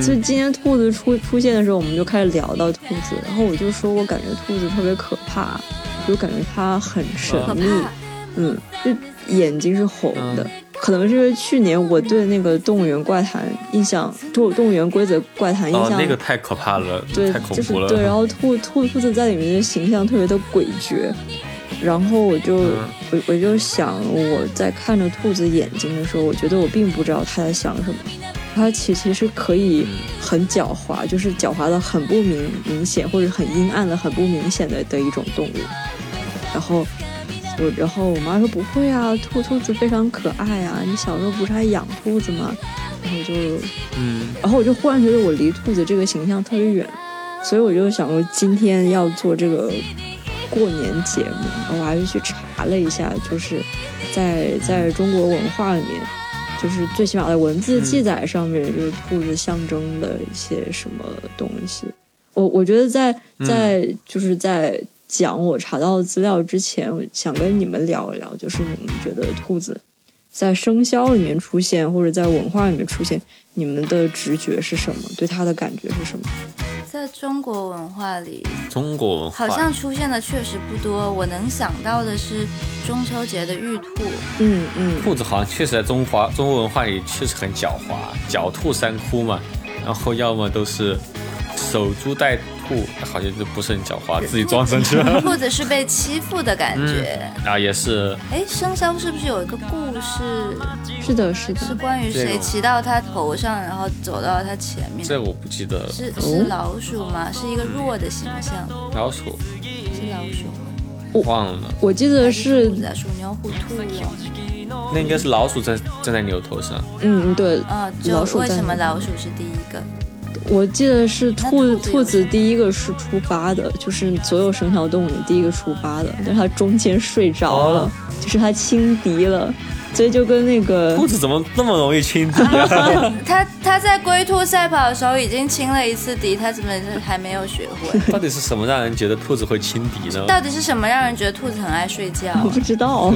就今天兔子出出现的时候，我们就开始聊到兔子，然后我就说我感觉兔子特别可怕，就感觉它很神秘，嗯，就眼睛是红的。可能是因为去年我对那个动物园怪谈印象，动动物园规则怪谈印哦，象，那个太可怕了，对太，恐就是怖了。对，然后兔兔兔子在里面的形象特别的诡谲，然后我就、嗯我我就想，我在看着兔子眼睛的时候，我觉得我并不知道它在想什么，它其其实可以嗯很狡猾，就是狡猾的很不明明显，或者很阴暗的很不明显的的一种动物，然后。我然后我妈说不会啊，兔兔子非常可爱啊，你小时候不是还养兔子吗？然后就嗯，然后我就忽然觉得我离兔子这个形象特别远，所以我就想说今天要做这个过年节目，然后我还是去查了一下，就是在在中国文化里面，就是最起码的文字记载上面，就是兔子象征的一些什么东西。我我觉得在在就是在讲我查到的资料之前，我想跟你们聊一聊，就是你们觉得兔子在生肖里面出现，或者在文化里面出现，你们的直觉是什么？对它的感觉是什么？在中国文化里，中国文化好像出现的确实不多。我能想到的是中秋节的玉兔，嗯嗯，兔子好像确实在中华中国文化里确实很狡猾，狡兔三窟嘛，然后要么都是守株待兔，好像就不是很狡猾，自己装上去了 兔子是被欺负的感觉。啊，也是哎、生肖是不是有一个故事，是的，是的是，关于谁骑到他头上，然后走到他前面？这我不记得了。是是老鼠吗？是一个弱的形象，老鼠是老鼠吗？忘了，我记得是鼠牛虎兔哦。那应该是老鼠在站在牛头上。嗯，对，啊，就老鼠为什么老鼠是第一个？我记得是兔兔子第一个是出发的，就是所有生肖动物里第一个出发的，但是它中间睡着了，哦就是它轻敌了，所以就跟那个兔子怎么那么容易轻敌啊？他他在龟兔赛跑的时候已经亲了一次敌，它怎么还没有学会？到底是什么让人觉得兔子会轻敌呢？到底是什么让人觉得兔子很爱睡觉？我不知道，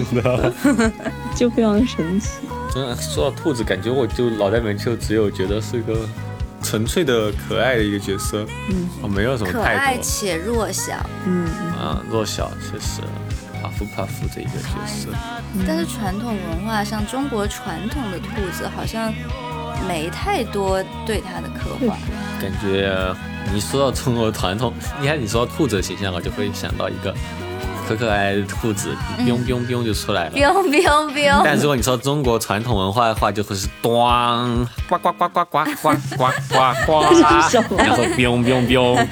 就非常神奇。真的说到兔子，感觉我就脑袋里面就只有觉得是个纯粹的可爱的一个角色，嗯，我没有什么可太多。爱且弱小，嗯，啊，弱小确实，帕夫帕夫的一个角色。但是传统文化像，中国传统的兔子好像没太多对它的刻画。感觉你说到中国传统，你看你说到兔子的形象，我就会想到一个可可爱爱的兔子，biu biu biu 就出来了。biu biu biu，但如果你说中国传统文化的话，就会是咣呱呱呱呱呱呱呱呱呱，然后 biu biu biu，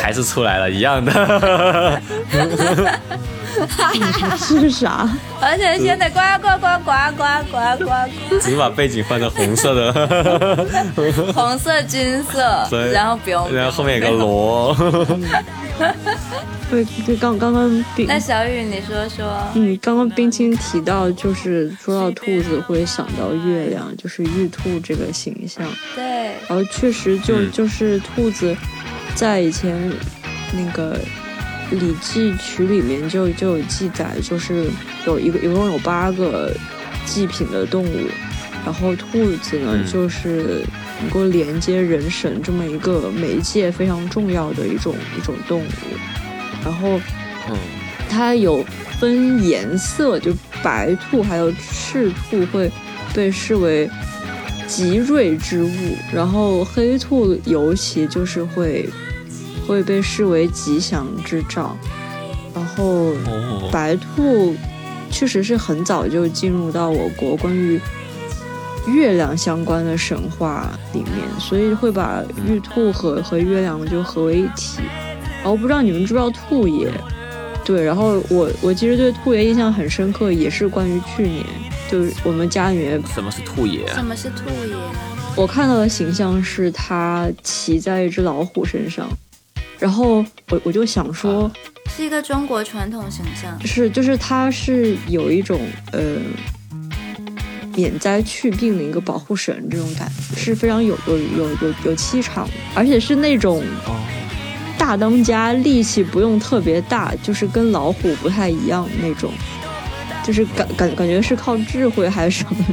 还是出来了一样的。是啥？而且现在呱呱呱呱呱呱呱只是把背景换成红色的，呱，红色金色，然后 biu，然后后面有个螺。对对，刚刚刚冰那小雨，你说说，嗯，刚刚冰清提到，就是说到兔子会想到月亮，就是玉兔这个形象。对，然后确实就、嗯。就是兔子，在以前那个《礼记》曲里面就就有记载，就是有一个一共有八个祭品的动物，然后兔子呢、嗯。就是能够连接人神这么一个媒介非常重要的一种一种动物，然后嗯，它有分颜色，就白兔还有赤兔会被视为吉瑞之物，然后黑兔尤其就是会会被视为吉祥之兆，然后哦，白兔确实是很早就进入到我国关于月亮相关的神话里面，所以会把玉兔和和月亮就合为一体。然后不知道你们知不知道兔爷？对，然后我我其实对兔爷印象很深刻，也是关于去年，就是我们家里面什么是兔爷？什么是兔爷？我看到的形象是他骑在一只老虎身上，然后我我就想说，是一个中国传统形象。是就是他是有一种呃免灾去病的一个保护神这种感觉，是非常有有有有有气场的，而且是那种哦，大当家，力气不用特别大，就是跟老虎不太一样那种，就是感感感觉是靠智慧还是什么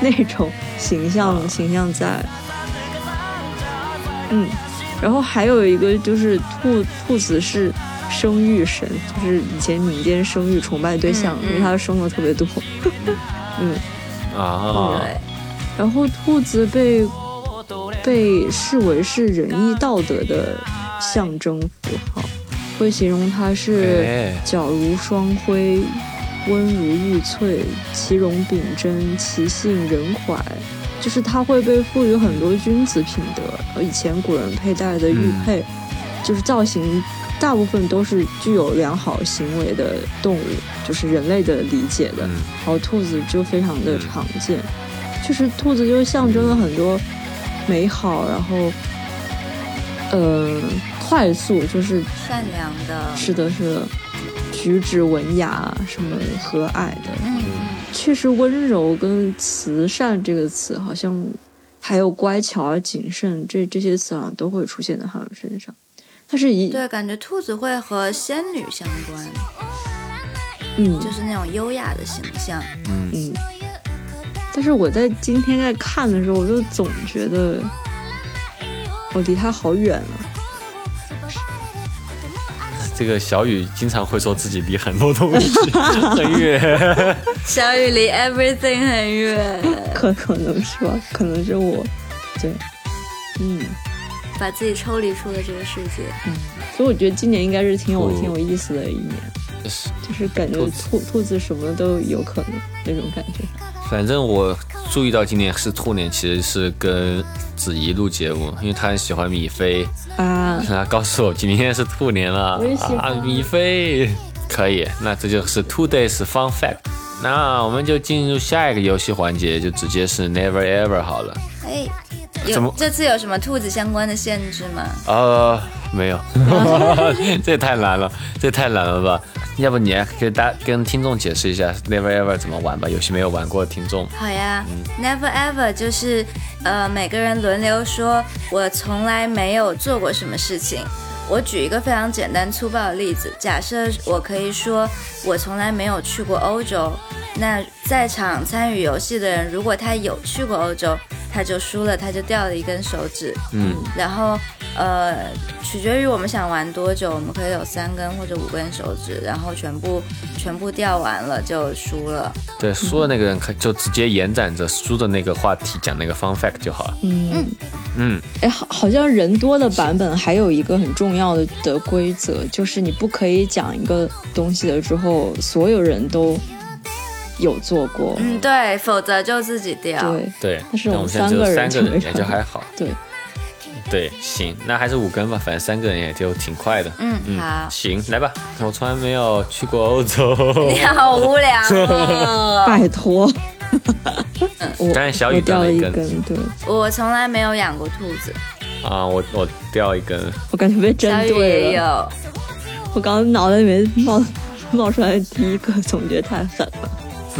那种形象形象在。嗯，然后还有一个就是兔兔子是生育神，就是以前民间生育崇拜对象，嗯嗯因为它生的特别多。嗯，啊，对，然后兔子被被视为是仁义道德的象征符号，会形容它是哎。皎如双辉，温如玉翠，其容秉真，其性仁怀。就是它会被赋予很多君子品德，呃以前古人佩戴的玉佩，就是造型大部分都是具有良好行为的动物，就是人类的理解的。嗯然后兔子就非常的常见，就是兔子就象征了很多美好，然后呃快速，就是善良的。是的是的，举止文雅，什么和蔼的，嗯，确实温柔跟慈善这个词好像还有乖巧而谨慎这这些词好像都会出现在他们身上。它是一对，感觉兔子会和仙女相关，嗯就是那种优雅的形象。嗯，嗯，但是我在今天在看的时候，我就总觉得我离它好远了。这个小雨经常会说自己离很多东西 很远。小雨离 everything 很远，可可能是吧，可能是我，对，嗯，把自己抽离出了这个世界。嗯所以我觉得今年应该是挺有哦挺有意思的一年，就是就是感觉兔兔兔子什么都有可能那种感觉。反正我注意到今年是兔年，其实是跟子怡录节目，因为她很喜欢米菲，啊，她告诉我今天是兔年了我也喜欢啊，米菲可以，那这就是 Two Days Fun Fact。那我们就进入下一个游戏环节，就直接是 Never Ever 好了。哎，怎么有这次有什么兔子相关的限制吗？呃，没有，这也太难了，这也太难了吧？要不你来给大跟听众解释一下 Never Ever 怎么玩吧？游戏没有玩过的听众。好呀、n e v e r ever 就是呃每个人轮流说，我从来没有做过什么事情。我举一个非常简单粗暴的例子，假设我可以说我从来没有去过欧洲，那在场参与游戏的人，如果他有去过欧洲，他就输了，他就掉了一根手指。嗯，然后呃，取决于我们想玩多久，我们可以有三根或者五根手指，然后全部全部掉完了就输了。对，输的那个人可就直接延展着输的那个话题讲那个 fun fact 就好了。嗯嗯，哎，好，好像人多的版本还有一个很重要的的规则，就是你不可以讲一个东西了之后，所有人都有做过。嗯，对，否则就自己掉。对对。但是我们现在只有三个人也就还好。对，对，行，那还是五根吧，反正三个人也就挺快的。嗯，嗯，好。行，来吧。我从来没有去过欧洲，你好无聊哦！拜托。我但是小雨我掉了一掉了一根根，对我从来没有养过兔子，啊，我我掉一根，我感觉被针小雨对了。也有。我刚刚脑袋里面冒冒出来的第一个，总觉得太狠了。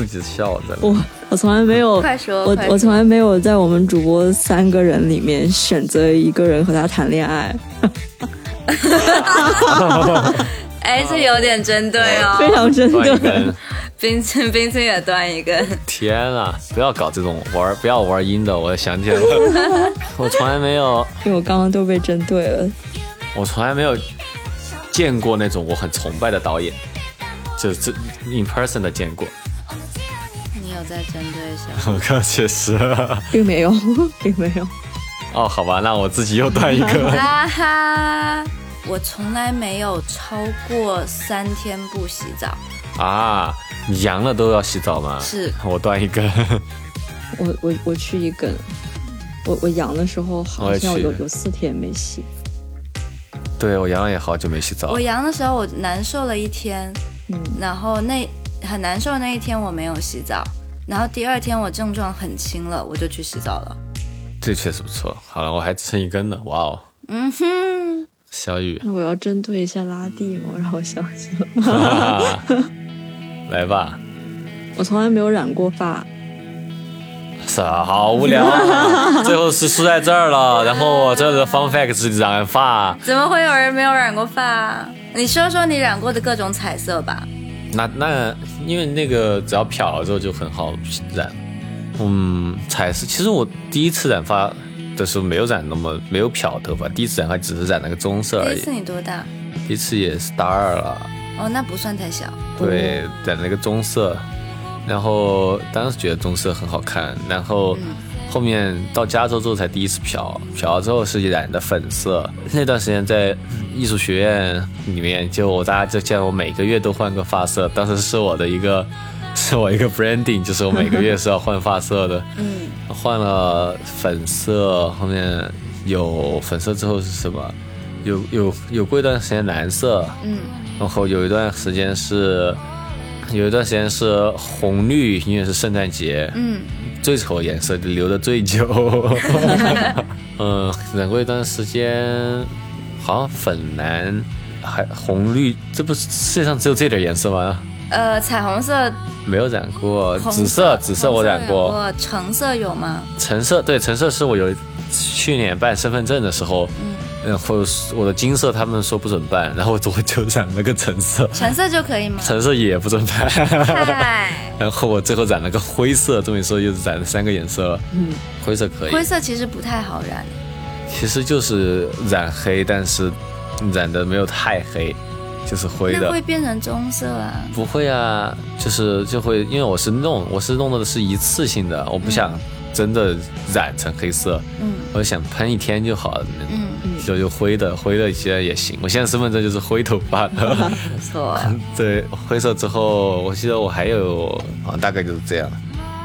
自己笑的。我我从来没有，快说我我从来没有在我们主播三个人里面选择一个人和他谈恋爱，哎，这有点针对哦 非哦。常针对。冰清冰清也断一根。天啊！不要搞这种玩，不要玩阴的。我想起来了，我从来没有，因为我刚刚都被针对了。我从来没有见过那种我很崇拜的导演，就是这 in person 的见过。你有在针对小我靠，确实。并没有，并没有。哦，好吧，那我自己又断一个。哈哈，我从来没有超过三天不洗澡。啊，你阳了都要洗澡吗？是我断一根。我我我去一根，我我阳的时候好像有有四天没洗。对我阳了也好久没洗澡我。阳的时候我难受了一天，嗯，然后那很难受的那一天我没有洗澡，然后第二天我症状很轻了，我就去洗澡了。这确实不错。好了，我还剩一根呢，哇哦！嗯哼，小雨，那我要针对一下拉蒂吗？让我想想，来吧。我从来没有染过发。是啊，好无聊啊。最后是输在这儿了，然后我这的 fun fact 是染发。怎么会有人没有染过发？你说说你染过的各种彩色吧。那那因为那个只要漂了之后就很好染。嗯，彩色其实我第一次染发的时候没有染那么没有漂头发，第一次染发只是染了个棕色而已第一次。你多大？第一次也是大二了。哦，那不算太小。对，染了个棕色，然后当时觉得棕色很好看，然后后面到加州之后才第一次漂，漂了之后是染的粉色。那段时间在艺术学院里面，就我大家就见我每个月都换个发色，当时是我的一个。是我一个 branding，就是我每个月是要换发色的，嗯，换了粉色，后面有粉色之后是什么？有有有过一段时间蓝色，嗯，然后有一段时间是，有一段时间是红绿，因为是圣诞节，嗯，最丑的颜色留的最久。嗯，染过一段时间，好像粉蓝，还红绿，这不是世界上只有这点颜色吗？呃，彩虹色、没有染过，红紫色，紫色我染过，橙色有吗？橙色对，橙色是我有去年办身份证的时候，然后我的金色他们说不准办，然后我就染了个橙色，橙色就可以吗？橙色也不准办。然后我最后染了个灰色，这么一说又染了三个颜色了。嗯，灰色可以，灰色其实不太好染。其实就是染黑，但是染的没有太黑，就是灰的那会。变成棕色啊。不会啊，就是就会，因为我是弄，我是弄的是一次性的，我不想真的染成黑色，嗯。我想喷一天就好了，嗯，就就灰的，灰的其实也行。我现在身份证就是灰头发的，不错。对，灰色之后，我记得我还有，好像，大概就是这样，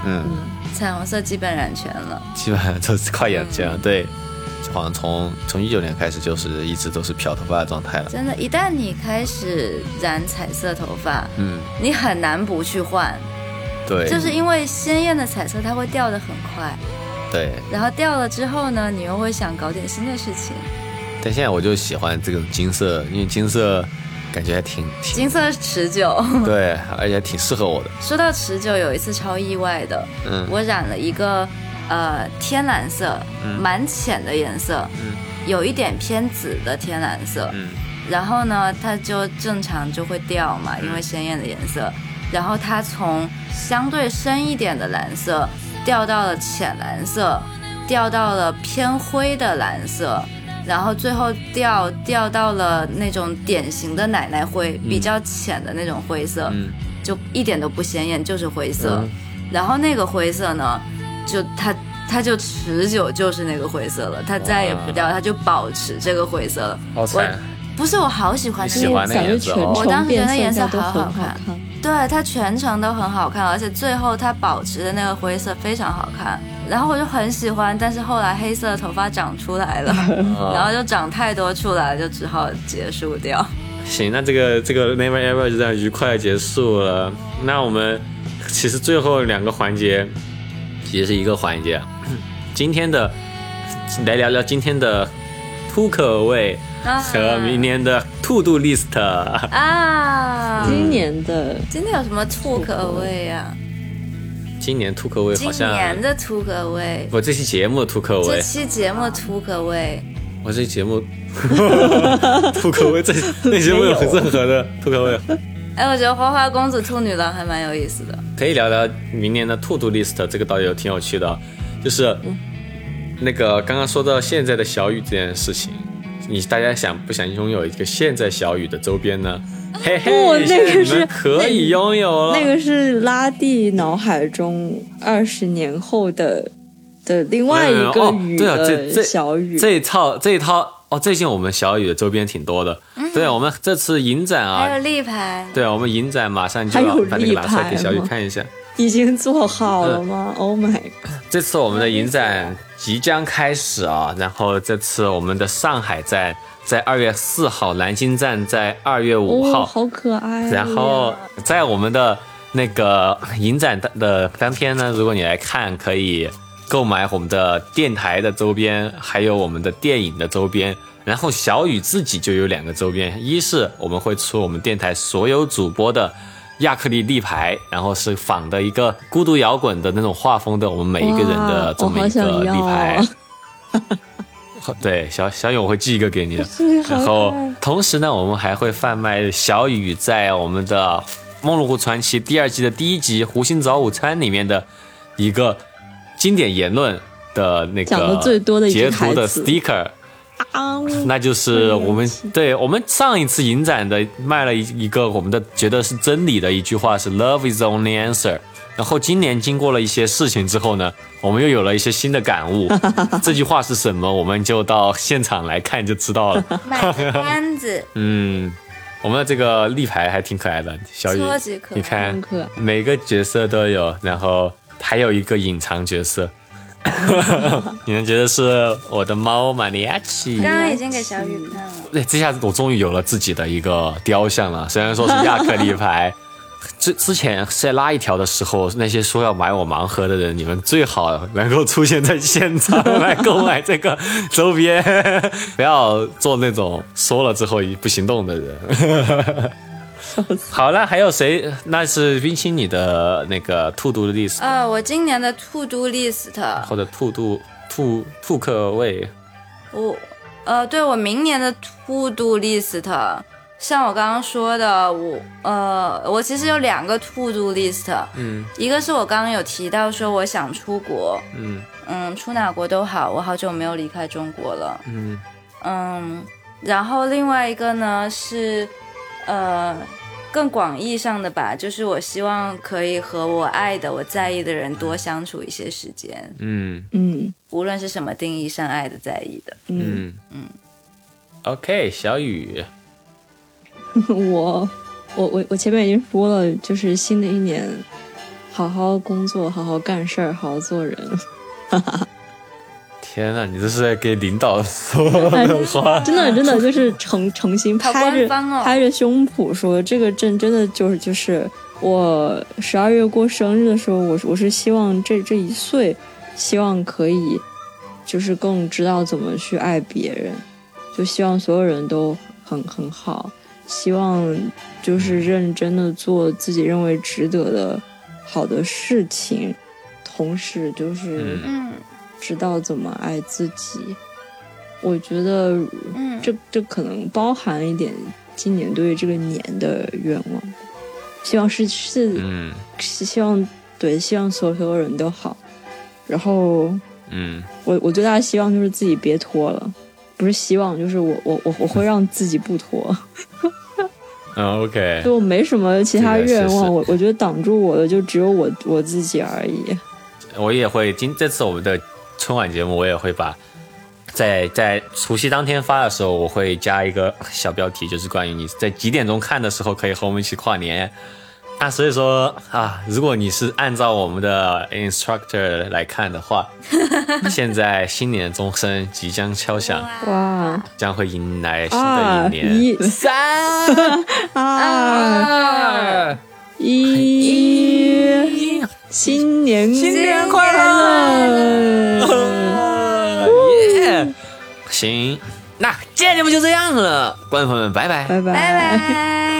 嗯，彩虹色基本染全了。基本上都是靠眼睛，对，好像从从一九年开始就是一直都是漂头发的状态了，真的，一旦你开始染彩色头发，嗯，你很难不去换，对，就是因为鲜艳的彩色它会掉的很快，对，然后掉了之后呢，你又会想搞点新的事情。但现在我就喜欢这种金色，因为金色感觉还挺挺金色持久。对，而且还挺适合我的。说到持久，有一次超意外的，嗯我染了一个呃天蓝色，蛮浅的颜色，嗯有一点偏紫的天蓝色。嗯然后呢，它就正常就会掉嘛，因为鲜艳的颜色。然后它从相对深一点的蓝色掉到了浅蓝色，掉到了偏灰的蓝色，然后最后掉掉到了那种典型的奶奶灰，比较浅的那种灰色，嗯。就一点都不显眼，就是灰色。嗯。然后那个灰色呢，就它它就持久就是那个灰色了，它再也不掉，它就保持这个灰色了。好惨，不是我好喜欢这个喜欢那个感觉全颜色哦。我当时觉得颜色好好很好看。看。对它全程都很好看，而且最后它保持的那个灰色非常好看，然后我就很喜欢，但是后来黑色的头发长出来了，然后就长太多出来了，就只好结束掉。行，那这个这个 Never Ever 就这样愉快的结束了。那我们其实最后两个环节其实是一个环节，今天的来聊聊今天的突可味啊和明年的 To Do List。啊，今年的今天有什么兔可味啊？今年兔可味今好像年的兔可味，我这期节目的突可这，期节目兔可味，我这期节目 兔可味，这这期节目有任何的兔可味。哎，我觉得花花公子、兔女郎还蛮有意思的。可以聊聊明年的 To Do List，这个倒也挺有趣的啊，就是那个刚刚说到现在的小雨这件事情，你大家想不想拥有一个现在小雨的周边呢？嘿嘿，不那个你们是可以拥有了。那个是拉蒂脑海中二十年后的的另外一个哦雨对啊，这的这小雨，这一套这一套哦，最近我们小雨的周边挺多的。对，我们这次影展啊，还有立牌，对啊，我们影展马上就要把那个拿出来给小雨看一下。已经做好了吗、o h my god！这次我们的影展即将开始啊，然后这次我们的上海站在二月四号，南京站在二月五哦，号，好可爱呀！然后在我们的那个影展的的当天呢，如果你来看，可以购买我们的电台的周边，还有我们的电影的周边。然后小雨自己就有两个周边，一是我们会出我们电台所有主播的亚克力立牌，然后是仿的一个孤独摇滚的那种画风的我们每一个人的这么一个立牌啊。对，小小雨我会寄一个给你的。然后同时呢，我们还会贩卖小雨在我们的《梦露湖传奇》第二季的第一集《湖心早午餐》里面的一个经典言论的那个截图的 sticker。啊，那就是我们对我们上一次影展的卖了一一个我们的觉得是真理的一句话是 Love is the only answer。然后今年经过了一些事情之后呢，我们又有了一些新的感悟。这句话是什么？我们就到现场来看就知道了。买个单子，嗯，我们的这个立牌还挺可爱的，小雨你看很可爱每个角色都有，然后还有一个隐藏角色。你们觉得是我的猫马尼亚奇？刚刚已经给小雨看了。对，这下子我终于有了自己的一个雕像了。虽然说是亚克力牌，之之前在拉一条的时候，那些说要买我盲盒的人，你们最好能够出现在现场来购买这个周边，不要做那种说了之后不行动的人。好了，还有谁？那是冰清你的那个兔毒的 list，、呃，我今年的 to do list，或者兔度兔兔客位。我呃，对我明年的 to do list，像我刚刚说的，我呃，我其实有两个 to do list，嗯。一个是我刚刚有提到说我想出国，嗯。嗯，出哪国都好，我好久没有离开中国了，嗯。嗯，然后另外一个呢是，呃，更广义上的吧，就是我希望可以和我爱的、我在意的人多相处一些时间，嗯嗯无论是什么定义上爱的、在意的。嗯，嗯嗯。OK，小雨，我我我我前面已经说了，就是新的一年，好好工作，好好干事儿，好好做人。天呐，你这是在给领导说的话？真的真的就是诚诚心拍着、哦拍着胸脯说，这个证真的就是就是我十二月过生日的时候，我我是希望这这一岁，希望可以就是更知道怎么去爱别人，就希望所有人都很很好，希望就是认真的做自己认为值得的好的事情，同时就是。嗯嗯知道怎么爱自己。我觉得嗯，这这可能包含一点今年对这个年的愿望，希望是是、嗯。希望对希望所有所有人都好。然后嗯。我我最大的希望就是自己别拖了，不是希望就是我我我我会让自己不拖，嗯，OK，就我没什么其他愿望，我我觉得挡住我的就只有我我自己而已。我也会今这次我们的春晚节目，我也会把在在除夕当天发的时候，我会加一个小标题，就是关于你在几点钟看的时候可以和我们一起跨年。那所以说啊，如果你是按照我们的 instructor 来看的话，现在新年钟声即将敲响，哇将会迎来新的啊一年。一三啊二一新年新年快乐！耶！行，那今天节目就这样了，观众朋友们，拜拜。拜拜拜拜。